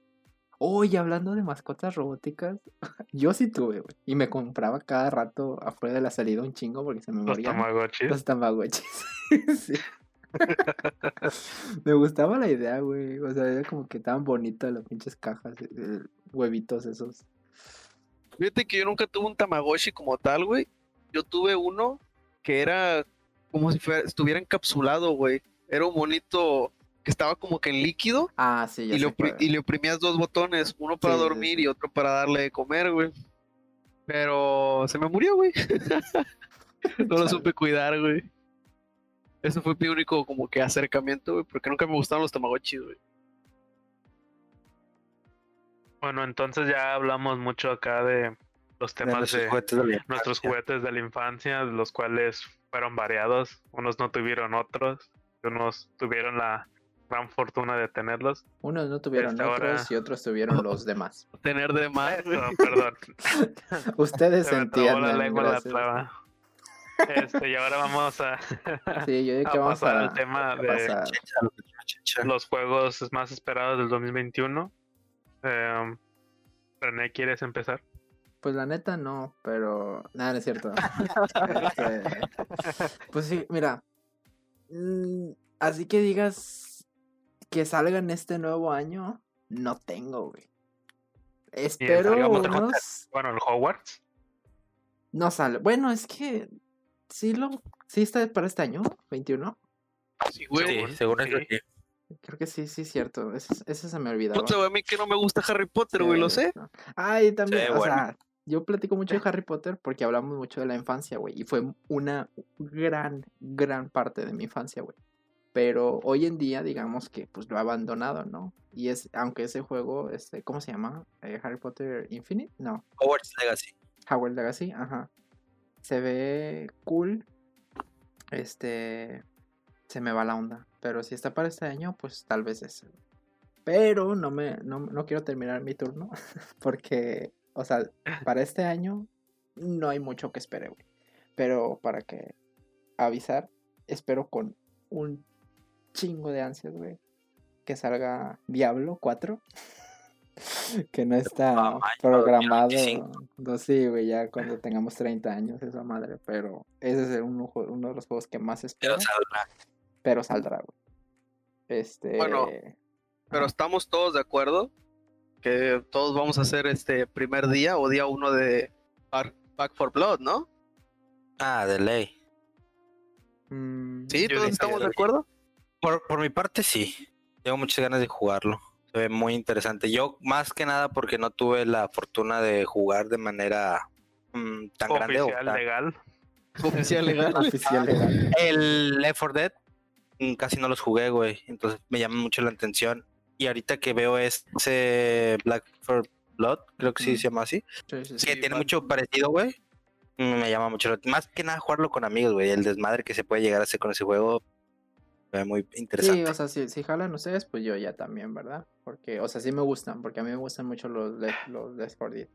Oye, hablando de mascotas robóticas, yo sí tuve, güey. Y me compraba cada rato afuera de la salida un chingo porque se me Los morían. Tamagotchis. Los tamagotchis. sí. me gustaba la idea, güey. O sea, era como que estaban bonitas las pinches cajas, eh, eh, huevitos esos. Fíjate que yo nunca tuve un Tamagotchi como tal, güey. Yo tuve uno que era como si fuera, estuviera encapsulado, güey. Era un monito que estaba como que en líquido Ah, sí, ya y, sé le y le oprimías dos botones, uno para Sí, dormir sí. y otro para darle de comer, güey. Pero se me murió, güey. no lo supe cuidar, güey. Eso fue mi único como que acercamiento, güey, porque nunca me gustaron los Tamagotchis, güey. Bueno, entonces ya hablamos mucho acá de los temas de juguetes de la nuestros juguetes de la infancia, los cuales fueron variados. Unos no tuvieron otros, unos tuvieron la gran fortuna de tenerlos. Unos no tuvieron Este, otros y otros tuvieron los demás. Tener de más, güey. Eso, perdón. Ustedes Se trabó la entienden. lengua en la traba. Este, y ahora vamos a, Sí, yo digo a que vamos pasar a, al tema a de pasar. Los juegos más esperados del 2021. Em, René, ¿quieres empezar? Pues la neta no, pero nada, no es cierto. Este, pues sí, mira. mm, Así que digas que salgan este nuevo año, no tengo, güey. Espero salga unos... Bueno, el Hogwarts. No sale. Bueno, es que sí lo... Sí está para este año, 21. Sí, güey. Sí, Según- eso sí. sí. Creo que sí, sí, cierto. Ese, ese se me olvidaba. Puta, a mí que no me gusta Harry Potter, güey, lo sé. Ay, también, Sí, o bueno. sea, yo platico mucho de Harry Potter porque hablamos mucho de la infancia, güey, y fue una gran, gran parte de mi infancia, güey. Pero hoy en día, digamos que pues lo he abandonado, ¿no? Y es, aunque ese juego, este, ¿cómo se llama? Eh, Harry Potter Infinite, no, Hogwarts Legacy. Howard Legacy, ajá. Se ve cool. Este. Se me va la onda. Pero si está para este año, pues tal vez ese. Pero no me. No, no quiero terminar mi turno. Porque. O sea, para este año. No hay mucho que espere, güey. Pero para que. Avisar. Espero con un chingo de ansias, güey. Que salga Diablo 4. que no está programado. 2025. No, sí, güey, ya cuando tengamos 30 años, esa madre. Pero ese es uno, uno de los juegos que más espero. Pero saldrá. Pero saldrá, güey. Este. Bueno. Pero estamos todos de acuerdo que todos vamos a hacer este primer día o día uno de Back, for Blood, ¿no? Ah, de ley. mm, Sí, todos estamos de acuerdo. Por, por mi parte, sí. Tengo muchas ganas de jugarlo. Se ve muy interesante. Yo, más que nada, porque no tuve la fortuna de jugar de manera mm, tan grande. o Oficial, tan- legal. Oficial legal. Oficial legal. El Left 4 Dead mm, casi no los jugué, güey. Entonces me llama mucho la atención. Y ahorita que veo ese Black for Blood, creo que sí se llama así, Sí, sí, sí. que tiene mucho parecido, güey. Me llama mucho la Más que nada jugarlo con amigos, güey. El desmadre que se puede llegar a hacer con ese juego. Muy Sí, interesante. o sea, si, si jalan ustedes, pues yo ya también, ¿verdad? Porque, o sea, sí me gustan, porque a mí me gustan mucho los los Left 4 Dead.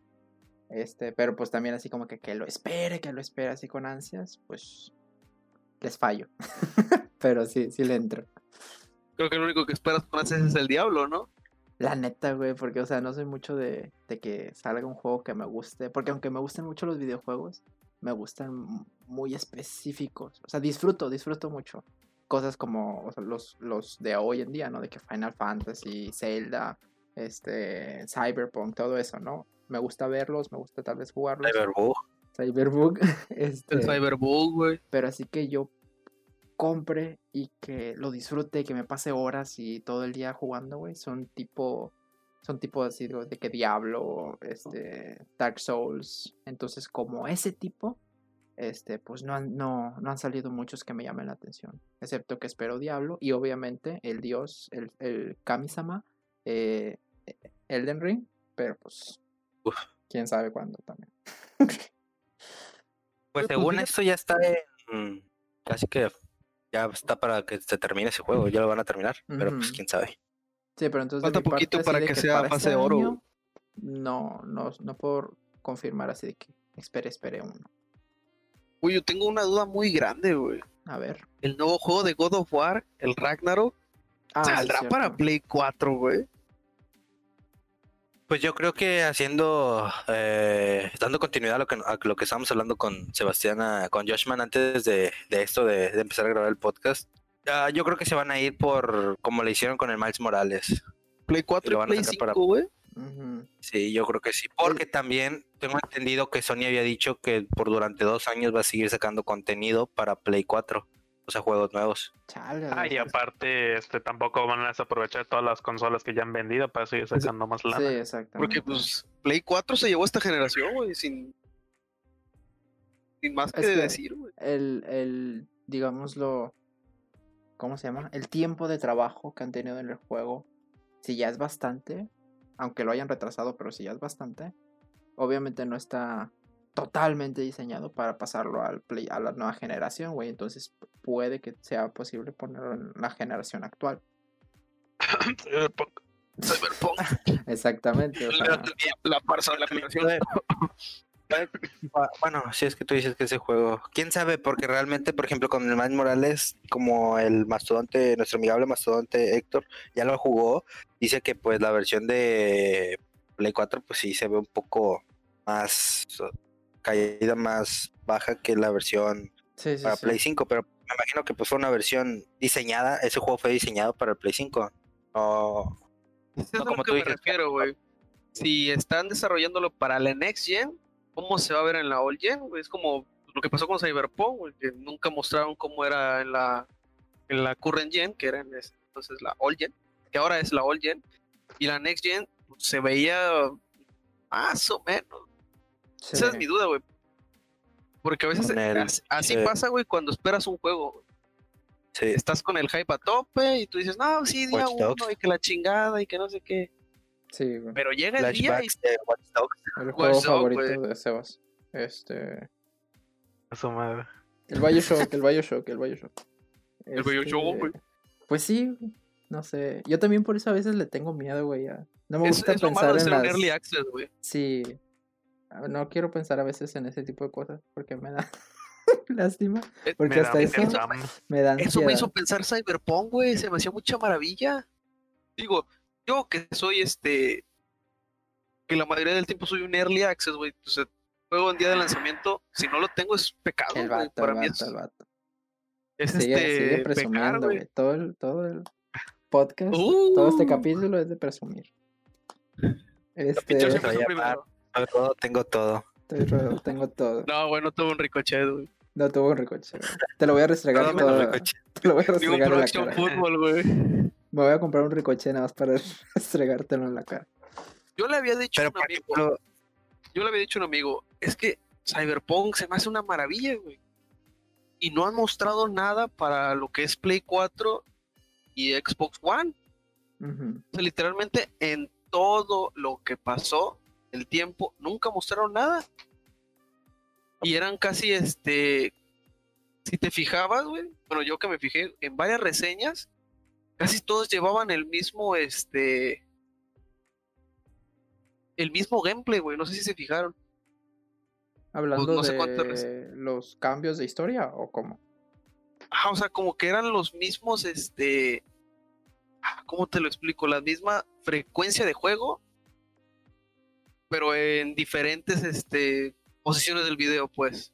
Este, pero pues también así como que, que lo espere, que lo espere así con ansias, pues les fallo. pero sí, sí le entro. Creo que lo único que esperas con ansias es el diablo, ¿no? La neta, güey, porque, o sea, no soy mucho de, de que salga un juego que me guste. Porque aunque me gusten mucho los videojuegos, me gustan muy específicos. O sea, disfruto, disfruto mucho. Cosas como o sea, los, los de hoy en día, ¿no? De que Final Fantasy, Zelda, este, Cyberpunk, todo eso, ¿no? Me gusta verlos, me gusta tal vez jugarlos. Cyberbug. Cyberbug, este, El Cyberbug, güey. pero así que yo compre y que lo disfrute, que me pase horas y todo el día jugando, güey, son tipo, son tipo así de que Diablo, este, Dark Souls, entonces como ese tipo, este, pues no han, no, no han salido muchos que me llamen la atención, excepto que espero Diablo y obviamente el dios, el, el Kami-sama eh, Elden Ring, pero pues Uf. quién sabe cuándo también. Pues pues, según esto ya está en... Casi que ya está para que se termine ese juego, ya lo van a terminar, pero pues quién sabe. Sí, pero entonces Falta parte, poquito para que sea para fase este de oro, año, No, no, no puedo confirmar así de que espere, espere uno. Uy, yo tengo una duda muy grande, güey. A ver. El nuevo juego de God of War, el Ragnarok, Ah, saldrá para Play 4, güey. Pues yo creo que haciendo, eh, dando continuidad a lo que, a lo que estábamos hablando con Sebastián, ah, con Joshman antes de, de esto, de, de empezar a grabar el podcast, ah, yo creo que se van a ir por como le hicieron con el Miles Morales. Play 4 lo y van a Play sacar para- 5, güey. Ujú. Sí, yo creo que sí. Porque también tengo entendido que Sony había dicho que por durante dos años va a seguir sacando contenido para Play 4, o sea, juegos nuevos. Chale, Ah, y aparte, este tampoco van a desaprovechar todas las consolas que ya han vendido para seguir sacando más lana. Sí, exactamente. Porque pues Play 4 se llevó esta generación, güey, sin sin más que, Es que- decir, güey. el, el, digámoslo, ¿cómo se llama? El tiempo de trabajo que han tenido en el juego, si ya es bastante, aunque lo hayan retrasado, pero si ya es bastante, obviamente no está totalmente diseñado para pasarlo al play, a la nueva generación, güey. Entonces pu- puede que sea posible ponerlo en la generación actual. Cyberpunk. Cyberpunk, Exactamente. o la, sea, la farsa de la generación. Bueno, si es que tú dices que ese juego, quién sabe, porque realmente, por ejemplo, con el Miles Morales, como el mastodonte, nuestro amigable mastodonte Héctor, ya lo jugó, dice que pues la versión de Play 4, pues sí se ve un poco más caída más baja que la versión sí, sí, para sí. Play 5, pero me imagino que pues fue una versión diseñada, ese juego fue diseñado para el Play 5. No, es No, como lo que tú me dices, refiero, güey. Si están desarrollándolo para la Next Gen, ¿cómo se va a ver en la Old Gen? güey? Es como lo que pasó con Cyberpunk, que nunca mostraron cómo era en la, en la Current Gen, que era en ese entonces la Old Gen, que ahora es la Old Gen, y la Next Gen pues, se veía más o menos. Sí. Esa es mi duda, güey. Porque a veces el- así sí. pasa, güey, cuando esperas un juego. sí, Estás con el hype a tope y tú dices, no, sí, día Watch Dogs. uno y que la chingada y que no sé qué. Sí, güey. Pero llega el día y de Watch Dogs. El juego favorito de Sebas. Este. A su madre. El Bioshock, el Bioshock, el Bioshock. El Bioshock, güey. Pues sí, no sé. Yo también por eso a veces le tengo miedo, güey. a- No me Es, gusta es lo malo pensar de en ser las... un early access, güey. Sí. Ah, No quiero pensar a veces en ese tipo de cosas porque me da lástima. Porque Me da hasta mi eso pensam. me da Eso me hizo pensar Cyberpunk, güey. Se me hacía mucha maravilla. Digo, yo que soy este. Que la mayoría del tiempo soy un early access, güey. Entonces, juego en día de lanzamiento. Si no lo tengo, es pecado, El güey. vato, Para el mí vato, es, el vato. es Sigue, este. sigue presumiendo, güey. güey. Todo el, todo el podcast, todo este Uh. capítulo es de presumir. Este, Tengo todo, tengo todo. estoy ro- tengo todo. No, güey, no tuve un ricochet, güey. No tuvo un ricoche. güey. Te lo voy a restregar Todo menos todo. Te lo voy a Ni un restregar en la cara. Güey. Me voy a comprar un ricoche nada más para restregártelo en la cara. Yo le había dicho a un amigo. ejemplo, yo le había dicho a un amigo, es que Cyberpunk se me hace una maravilla, güey. Y no han mostrado nada para lo que es Play 4 y Xbox One. O sea, literalmente en todo lo que pasó, el tiempo, nunca mostraron nada. Y eran casi este. Si te fijabas, güey. Bueno, yo que me fijé en varias reseñas, casi todos llevaban el mismo, este. El mismo gameplay, güey. No sé si se fijaron. Hablando Pues no sé de los cambios de historia o cómo. Ajá, o sea, como que eran los mismos, este. ah, ¿Cómo te lo explico? La misma frecuencia de juego, pero en diferentes, este, posiciones del video, pues.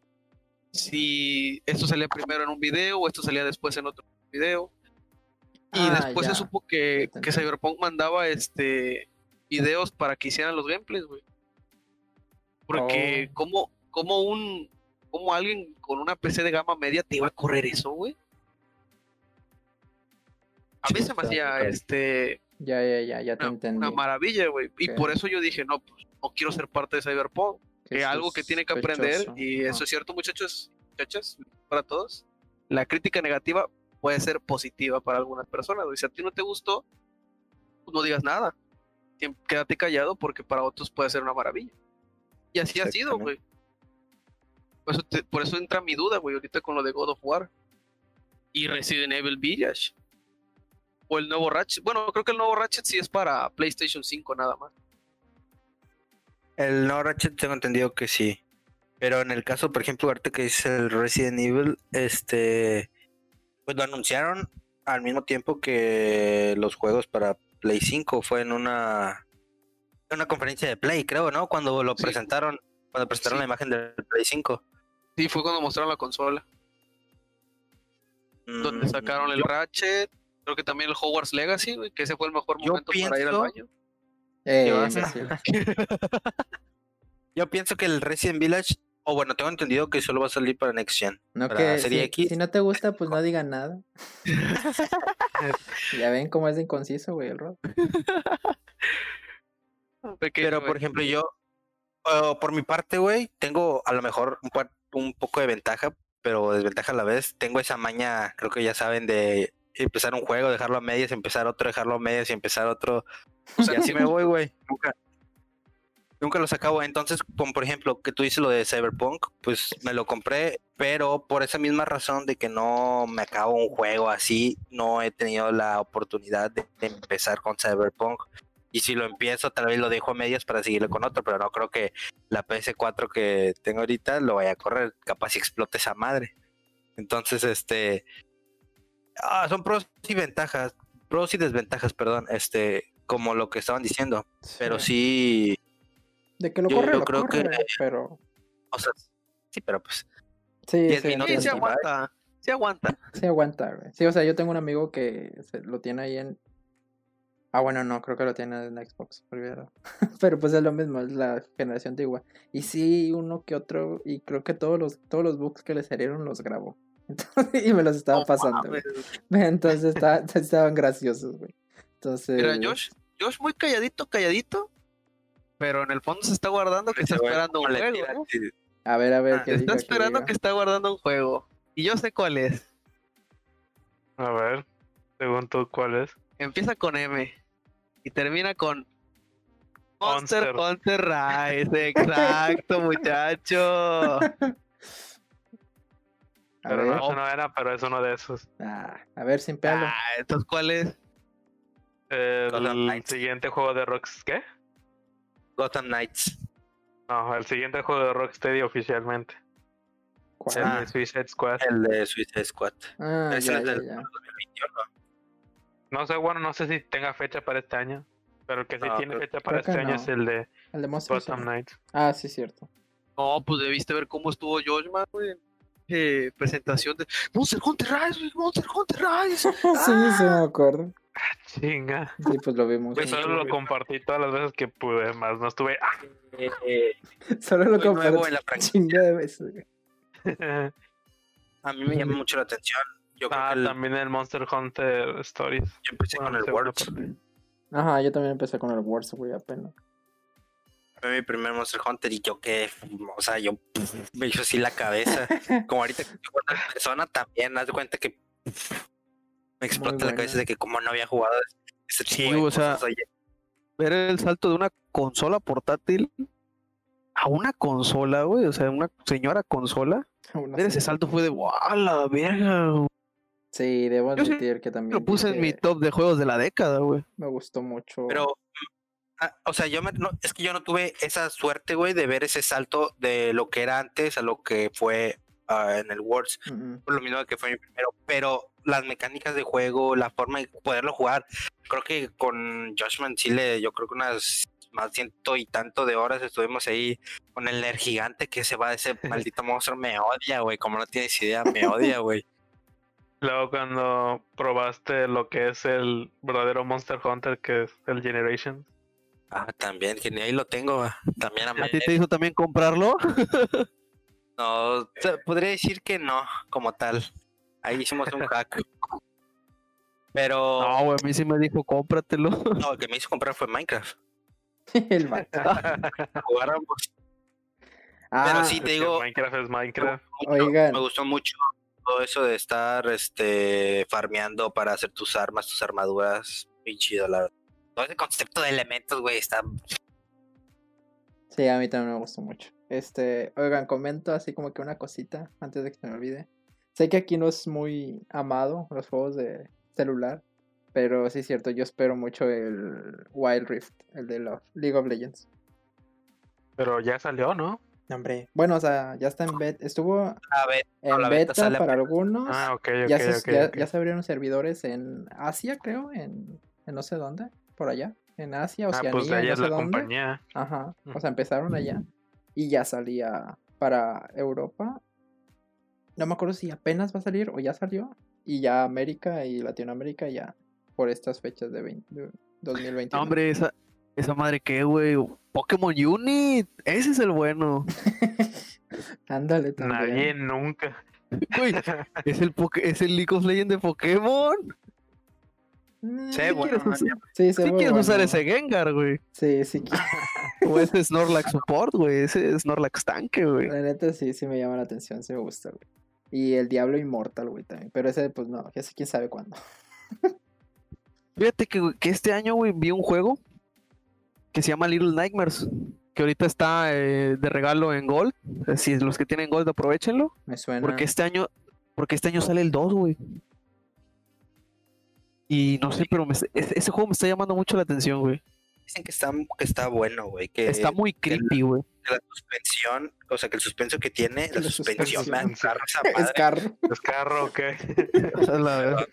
Si esto salía primero en un video o esto salía después en otro video. Y Ah, después ya. se supo que, que. Cyberpunk mandaba, este, videos para que hicieran los gameplays, güey. Porque, Oh. como, como un, como alguien con una PC de gama media te iba a correr eso, güey. A mí Sí, se me hacía este Ya, ya, ya, ya te una, entendí. una maravilla, güey. Y por eso yo dije, no, pues no quiero ser parte de Cyberpunk. Qué Que algo que tiene que aprender, y eso es cierto, muchachos, muchachas, para todos. La crítica negativa puede ser positiva para algunas personas. Si a ti no te gustó, pues no digas nada. quédate callado porque para otros puede ser una maravilla. Y así ha sido, güey. Por eso, te- por eso entra mi duda, güey, ahorita con lo de God of War. Y Resident Evil Village. O el nuevo Ratchet. Bueno, creo que el nuevo Ratchet sí es para PlayStation 5 nada más. El no Ratchet tengo entendido que sí. Pero en el caso, por ejemplo, ahorita que dice el Resident Evil, este pues lo anunciaron al mismo tiempo que los juegos para Play 5 fue en una una conferencia de Play, creo, ¿no? Cuando lo Sí. presentaron, cuando presentaron Sí. la imagen del Play 5. Sí, fue cuando mostraron la consola. Donde Mm, sacaron el yo- Ratchet. Creo que también el Hogwarts Legacy, que ese fue el mejor momento para ir al baño. Eh, Yo- pienso que el Resident Village, o bueno, tengo entendido que solo va a salir para Next Gen. No Para que Serie si, X. si no te gusta, pues no digan nada. ya ven cómo es de inconciso, güey, el. Pequeño, Pero, por ejemplo, yo, uh, por mi parte, güey, tengo a lo mejor un, un poco de ventaja, pero desventaja a la vez. Tengo esa maña, creo que ya saben, de empezar un juego, dejarlo a medias, empezar otro, dejarlo a medias y empezar otro. Y así me voy, güey. Nunca, nunca los acabo. Entonces, como por ejemplo, que tú dices lo de Cyberpunk, pues me lo compré, pero por esa misma razón de que no me acabo un juego así, no he tenido la oportunidad de de empezar con Cyberpunk. Y si lo empiezo, tal vez lo dejo a medias para seguirle con otro, pero no creo que la PS4 que tengo ahorita lo vaya a correr. Capaz si explote esa madre. Entonces, este. Ah, son pros y ventajas. Pros y desventajas, perdón. Este, como lo que estaban diciendo. Pero sí. De que lo yo- corre, yo lo creo que- corre, pero... O sea, sí, pero pues. Sí, diez sí, minutos Sí, entiendo. se aguanta. Se aguanta. Sí aguanta, güey. Sí, o sea, yo tengo un amigo que se- lo tiene ahí en... Ah, bueno, no, creo que lo tiene en Xbox, olvídalo. Pero pues es lo mismo, es la generación antigua. Y sí, uno que otro, y creo que todos los, todos los bugs que le salieron los grabó. Entonces, y me los estaba pasando, güey. Entonces está- estaban graciosos, güey. Entonces... Mira, Josh, Josh muy calladito, calladito. Pero en el fondo se está guardando que está esperando un ¿cómo le juego. A ver, a ver, Ah, qué Está diga, esperando que está guardando un juego. Y yo sé cuál es. A ver, según tú, ¿cuál es? Empieza con M. Y termina con Monster Monster. Hunter Rise. Exacto, muchacho. A Pero ver, no, ese no era, pero es uno de esos. ah, a ver, sin pelo. Ah, entonces, ¿cuál es? El Gotham Knights. siguiente juego de Rocksteady. ¿Qué? Gotham Knights. No, el siguiente juego de Rocksteady oficialmente. ¿Cuál? El Ah. de Suicide Squad. El de Suicide Squad. Ah, Ese ya, es ya, del ya. 2021. No sé, bueno, no sé si tenga fecha para este año. Pero el que sí No, tiene fecha para este año no. es el de El de Gotham. Knights. Ah, sí, cierto. No, pues debiste ver cómo estuvo Josh, man, güey. Eh, presentación de Monster Hunter Rise, Monster Hunter Rise. sí, sí, me acuerdo. Chinga. Sí, pues lo vimos. Solo lo compartí todas las veces que pude, más no estuve. ¡Ah! Eh, eh, Solo lo muy nuevo compartí en la franquicia. chinga de veces. A mí me llama mucho la atención. Yo creo ah, que el- también el Monster Hunter Stories. yo empecé Bueno, con el parte. Ajá, yo también empecé con el Wars, güey, apenas. Fue mi primer Monster Hunter y yo que, o sea, yo me hizo así la cabeza. Como ahorita que en persona también, haz de cuenta que me explota la cabeza de que como no había jugado ese tipo Sí, de o sea, cosas, Ver el salto de una consola portátil a una consola, güey. O sea, una señora consola. Ver así. ese salto fue de ¡Wow! La verga. güey". Sí, debo admitir que también Lo puse en mi top de juegos de la década, güey. me gustó mucho. Pero, ah, o sea, yo me, no, es que yo no tuve esa suerte, güey, de ver ese salto de lo que era antes a lo que fue ah, en el Worlds. Por lo mismo que fue mi primero, pero las mecánicas de juego, la forma de poderlo jugar, creo que con Joshman Chile, yo creo que unas más ciento y tanto de horas estuvimos ahí con el Ner gigante que se va, ese maldito monstruo me odia, güey, como no tienes idea, me odia, güey. Luego cuando probaste lo que es el verdadero Monster Hunter, que es el Generation. Ah, también, que ni ahí lo tengo, ah, también a ¿A ti te hizo también comprarlo? No, podría decir que no, como tal. Ahí hicimos un hack. Pero No, güey, a mí sí me dijo cómpratelo. no, el que me hizo comprar fue Minecraft. el ambos. Ah, Pero sí, te digo, Minecraft es Minecraft. mucho, Oigan. me gustó mucho todo eso de estar este farmeando para hacer tus armas, tus armaduras. Muy chido, la verdad. Todo ese concepto de elementos, güey, está. Sí, a mí también me gustó mucho. Este, oigan, comento así como que una cosita antes de que se me olvide. Sé que aquí no es muy amado los juegos de celular, pero sí es cierto, yo espero mucho el Wild Rift, el de los League of Legends. Pero ya salió, ¿no? Hombre, bueno, o sea, ya está en beta, estuvo en la beta para algunos. Ah, ok, ok, ya, se, ya, ok. ya se abrieron servidores en Asia, creo, en, en no sé dónde, por allá, en Asia, Ah, Oceanía, pues de ahí no es sé la dónde. compañía. Ajá, o sea, empezaron allá y ya salía para Europa. No me acuerdo si apenas va a salir o ya salió. Y ya América y Latinoamérica ya por estas fechas de, 20 de 2021. No, hombre, esa, esa madre que, güey. Pokémon Unit. Ese es el bueno. Ándale también. Nadie nunca. Güey, es el, Poké- es el League of Legends de Pokémon. Mm, Sí, sí bueno, quieres usar- ya- Sí, quieres ese Gengar, güey. Sí, sí. O ese Snorlax Support, güey. Ese Snorlax Tanque, güey. La neta sí, sí me llama la atención, sí me gusta, güey. Y el Diablo Inmortal, güey, también. Pero ese, pues no, ese quién sabe cuándo. Fíjate que, que este año, güey, vi un juego que se llama Little Nightmares. Que ahorita está eh, de regalo en Gold. Si los que tienen Gold, aprovechenlo. Me suena. Porque este año, porque este año sale el 2, güey. Y no sé, pero me ese, ese juego me está llamando mucho la atención, güey. Dicen que está, que está bueno, güey. Que, Está muy que la- creepy, güey. que la suspensión, o sea, que el suspenso que tiene, la, La suspensión esa Es carro. ¿Es carro o qué? O sea, la-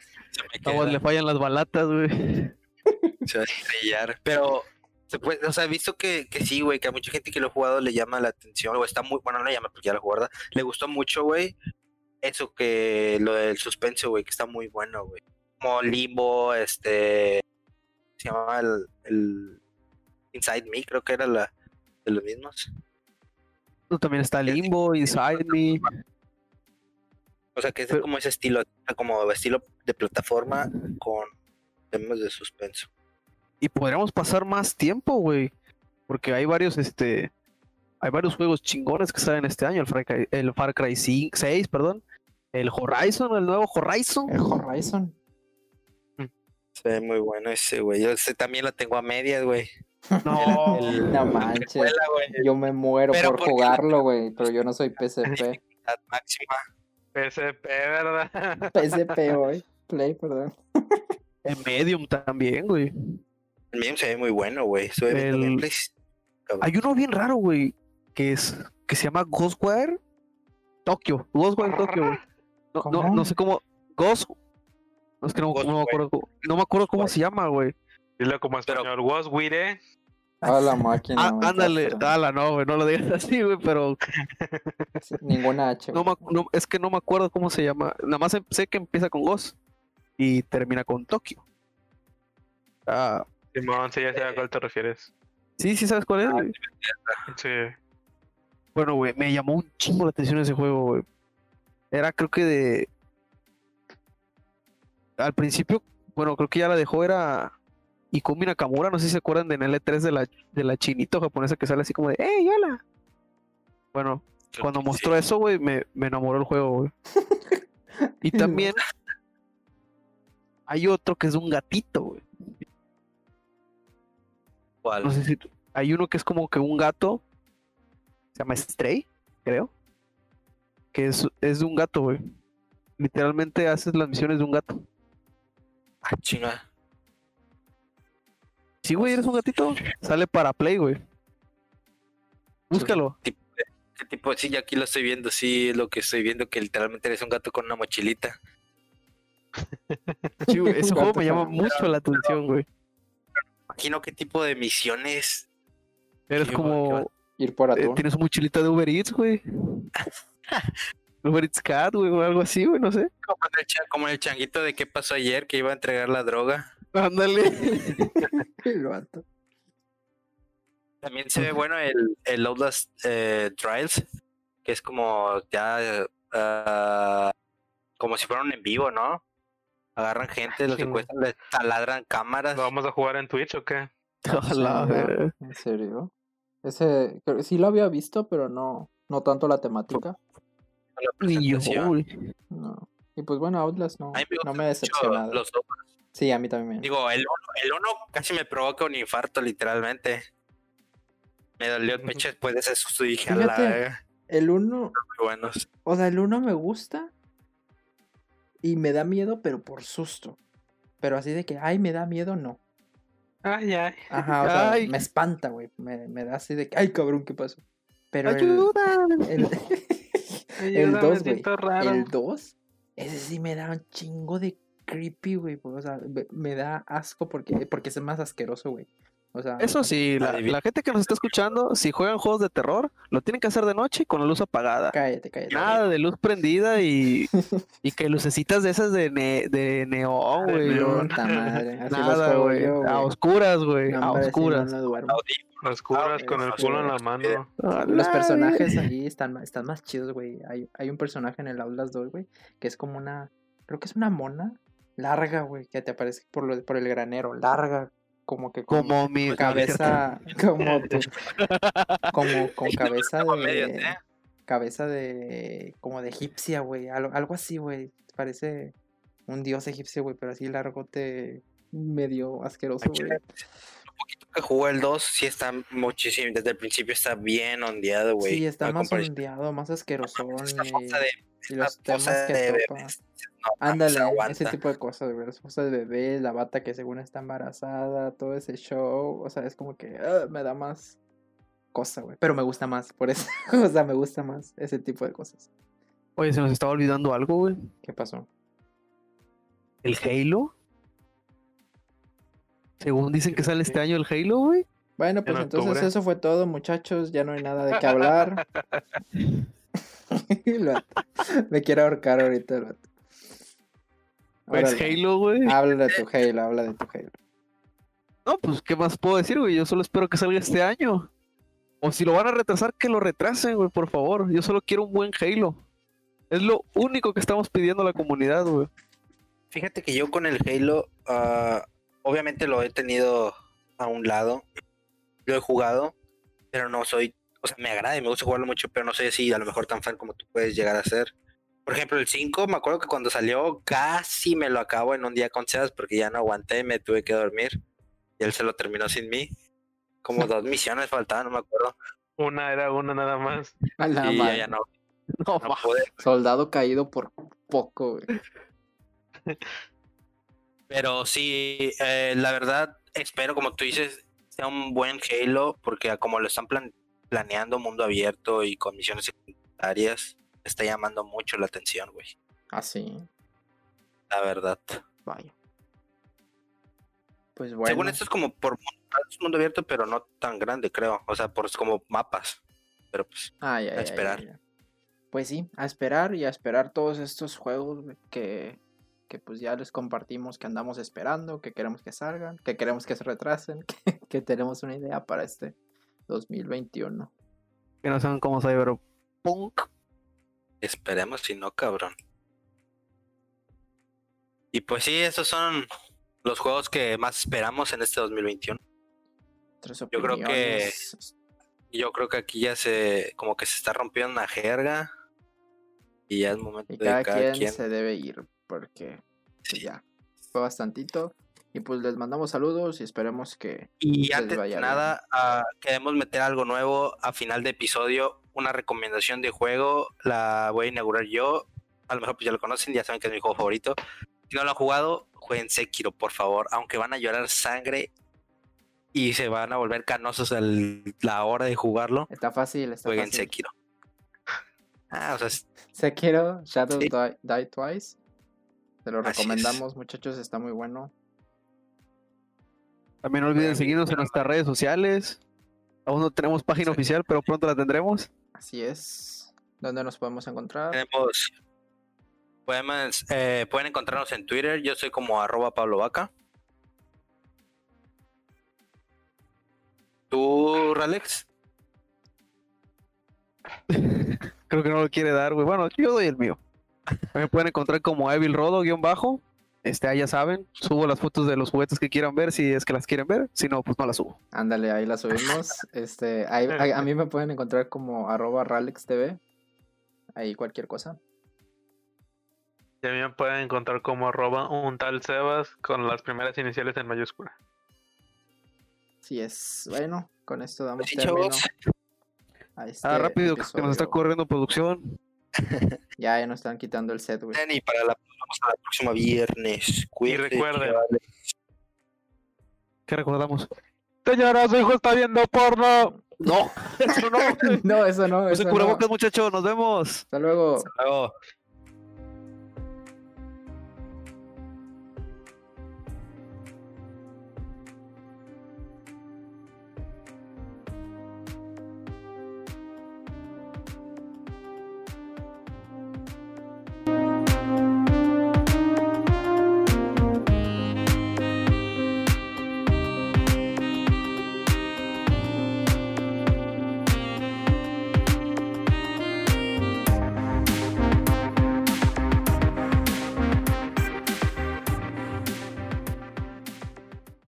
queda, le fallan las balatas, güey. se va a estrellar. Pero, se puede, o sea, he visto que, que sí, güey, que a mucha gente que lo ha jugado le llama la atención, o está muy, bueno, no le llama porque ya lo jugó, ¿verdad? Le gustó mucho, güey, eso que, lo del suspenso, güey, que está muy bueno, güey. Como Limbo, este, se llamaba el, el Inside Me, creo que era la de los mismos. También está Limbo, Inside Me. O sea, que es Pero- como ese estilo, como estilo de plataforma con temas de suspenso. Y podríamos pasar más tiempo, güey. Porque hay varios, este. Hay varios juegos chingones que salen este año. El Far Cry, el Far Cry 5 6, perdón. El Horizon, el nuevo Horizon. El Horizon. Se ve muy bueno ese, güey. Yo ese también lo tengo a medias, güey. No. El- No la manches. precuela, güey, Yo me muero Pero por jugarlo, güey. Pero yo no soy PSP. la máxima. PSP, ¿verdad? PSP hoy. Play, perdón. En Medium también, güey. El mío se ve muy bueno, güey. El-. Hay uno bien raro, güey. Que es. Que se llama Ghostwire Tokyo. Ghostwire Tokyo, güey. No, no, no sé cómo. Ghost. No, es que no, no me acuerdo. cómo- No me acuerdo cómo se llama, güey. Dilo como Pero- español. Was Wire. A la máquina. Ah, ándale. Dala, no, güey. No lo digas así, güey. Pero Ninguna H. No, es que no me acuerdo cómo se llama. Nada más em- sé que empieza con Ghost y termina con Tokio. Ah, Simón, sí, ya sé a cuál te refieres. sí, sí, ¿sabes cuál es? güey? Sí. Bueno, güey, me llamó un chingo la atención ese juego, güey. Era, creo que de. Al principio, bueno, creo que ya la dejó, era Ikumi Nakamura. No sé si se acuerdan de en L3 de la, de la chinito japonesa que sale así como de, ¡Ey, hola! Bueno, cuando Sí. mostró eso, güey, me, me enamoró el juego, güey. Y también hay otro que es un gatito, güey. ¿Cuál? No sé si tú- hay uno que es como que un gato. Se llama Stray, creo. Que es, es de un gato, güey. Literalmente haces las misiones de un gato. Ah, chinga. Sí, güey, eres un gatito. Sale para Play, güey. Búscalo. ¿Qué tipo? Sí, ya aquí lo estoy viendo. Sí, es lo que estoy viendo, que literalmente eres un gato con una mochilita. Sí, güey, Ese juego me llama mucho la atención, güey. Imagino qué tipo de misiones. Eres como. Ir por eh, atún. tienes una mochilita de Uber Eats, güey. Uber Eats Cat, güey, o algo así, güey, no sé. Como el, como el changuito de qué pasó ayer, que iba a entregar la droga. Ándale. También se ve bueno el, el Outlast eh, Trials, que es como ya ah, como si fueran en vivo, ¿no? Agarran gente, los secuestran, les taladran cámaras. ¿Lo vamos a jugar en Twitch o qué? Ojalá. ¿En serio? Ese, creo- sí lo había visto, pero no, no tanto la temática. La Ni yo. No. Y pues bueno, Outlast no, A mí me no me ha decepcionado. los dos. Sí, a mí también. Digo, el uno, el uno casi me provoca un infarto, literalmente. Me dolió el pecho después de ese susto y dije, "A la El uno, qué buenos. o sea, el uno me gusta y me da miedo, pero por susto. Pero así de que, ay, me da miedo, no. Ay, ay. Ajá, o sea, Ay. me espanta, güey. Me, me da así de que, ay, cabrón, ¿qué pasó? Pero ¡Ayuda! el, el Ayuda, me 2, güey. El 2, ese sí me da un chingo de creepy, güey. O sea, me, me da asco porque, porque es más asqueroso, güey. O sea, Eso sí, la, gente que nos está escuchando, si juegan juegos de terror, lo tienen que hacer de noche y con la luz apagada. cállate, cállate. Nada de luz prendida y, y que lucecitas de esas de, ne- de neón, güey. los Nada, güey. A oscuras, güey. No, A oscuras. No, no duermo. Las curas Ah, con el culo en la mano. Los Ay. personajes ahí están, están más chidos, güey. Hay, hay un personaje en el Outlast 2, güey, que es como una. Creo que es una mona larga, güey, que te aparece por, lo, por el granero. Larga, como que con Como mi cabeza. Como tu- Como con cabeza Como medias, de. ¿eh? Cabeza de. Como de egipcia, güey. Algo, algo así, güey. Parece un dios egipcio, güey, pero así largote. Medio asqueroso, güey. que jugó el 2 sí está muchísimo, desde el principio está bien ondeado, güey. Sí, está más ondeado, más. Esta fosa de, y los temas que de bebés, no Ándale, ese tipo de cosas, güey. Las cosas de bebé, la bata que según está embarazada, todo ese show. O sea, es como que ah, me da más cosa, güey. Pero me gusta más, por eso. o sea, me gusta más ese tipo de cosas. Oye, se nos estaba olvidando algo, güey. ¿Qué pasó? El Halo. Según dicen que sale este año el Halo, güey. Bueno, pues entonces octubre. eso fue todo, muchachos. Ya no hay nada de qué hablar. Me quiero ahorcar ahorita el vato. Pues. Halo, güey. Habla de tu Halo, habla de tu Halo. No, pues, ¿qué más puedo decir, güey? Yo solo espero que salga este año. O si lo van a retrasar, que lo retrasen, güey, por favor. Yo solo quiero un buen Halo. Es lo único que estamos pidiendo a la comunidad, güey. Fíjate que yo con el Halo, ah, obviamente lo he tenido a un lado, lo he jugado, pero no soy, o sea, me agrada y me gusta jugarlo mucho, pero no soy así, a lo mejor tan fan como tú puedes llegar a ser. Por ejemplo, el 5, me acuerdo que cuando salió casi me lo acabo en un día con Sebas porque ya no aguanté, me tuve que dormir y él se lo terminó sin mí. Como dos misiones faltaban, no me acuerdo. Una era una nada más. A la y ya, ya no, No, no. Soldado caído por poco, güey. Pero sí, eh, la verdad, espero, como tú dices, sea un buen Halo, porque como lo están plan- planeando, mundo abierto y con misiones secundarias, está llamando mucho la atención, güey. Así, La verdad. vaya. Pues bueno. Según esto es como por mundo, es mundo abierto, pero no tan grande, creo. O sea, por es como mapas. Pero pues, Ay, ay, a esperar. ay. Pues sí, a esperar y a esperar todos estos juegos que, que pues ya les compartimos que andamos esperando, que queremos que salgan, que queremos que se retrasen, que, que tenemos una idea para este 2021. que no sean como Cyberpunk. esperemos si no, cabrón. Y pues sí, esos son los juegos que más esperamos en este 2021. Tres Yo creo que- yo creo que aquí ya se, como que se está rompiendo una jerga. Y ya es momento Y de cada, cada quien, quien. se debe ir porque pues, Sí. ya fue bastantito. Y pues les mandamos saludos y esperemos que... Y antes de nada, ah, queremos meter algo nuevo a final de episodio, una recomendación de juego, la voy a inaugurar yo, a lo mejor pues ya lo conocen, ya saben que es mi juego favorito. Si no lo han jugado, jueguen Sekiro, por favor, aunque van a llorar sangre y se van a volver canosos a la hora de jugarlo, Está fácil, está jueguen fácil. Sekiro. Ah, o sea, es- Sekiro, Shadow Sí. Die, Die Twice. Se lo Así es. recomendamos, muchachos, está muy bueno. También no olviden seguirnos en nuestras redes sociales. Aún no tenemos página Sí. oficial, pero pronto la tendremos. Así es. ¿Dónde nos podemos encontrar? tenemos... Podemos, eh, pueden encontrarnos en Twitter, yo soy como arroba Pablo Vaca. ¿Tú, Ralex? Creo que no lo quiere dar, güey. Bueno, yo doy el mío. Me pueden encontrar como Evil Rodo, guion bajo. Este, ahí ya saben, subo las fotos de los juguetes que quieran ver, si es que las quieren ver. Si no, pues no las subo. Ándale, ahí la subimos. Este, ahí- ahí- a mí me pueden encontrar como arroba RalexTV. Ahí cualquier cosa. Y a mí me pueden encontrar como arroba un tal Sebas con las primeras iniciales en mayúscula. Así es. Bueno, con esto damos Sí, término a este Ah, rápido, que nos está corriendo producción. Ya, ya nos están quitando el set, güey. Y para la, vamos a la próxima viernes. Cuídense, recuerden. chavales. ¿Qué recordamos? Señora, su hijo está viendo porno. No, eso no. No, eso no. Eso no. cubrebocas, muchachos. Nos vemos. Hasta luego. Hasta luego.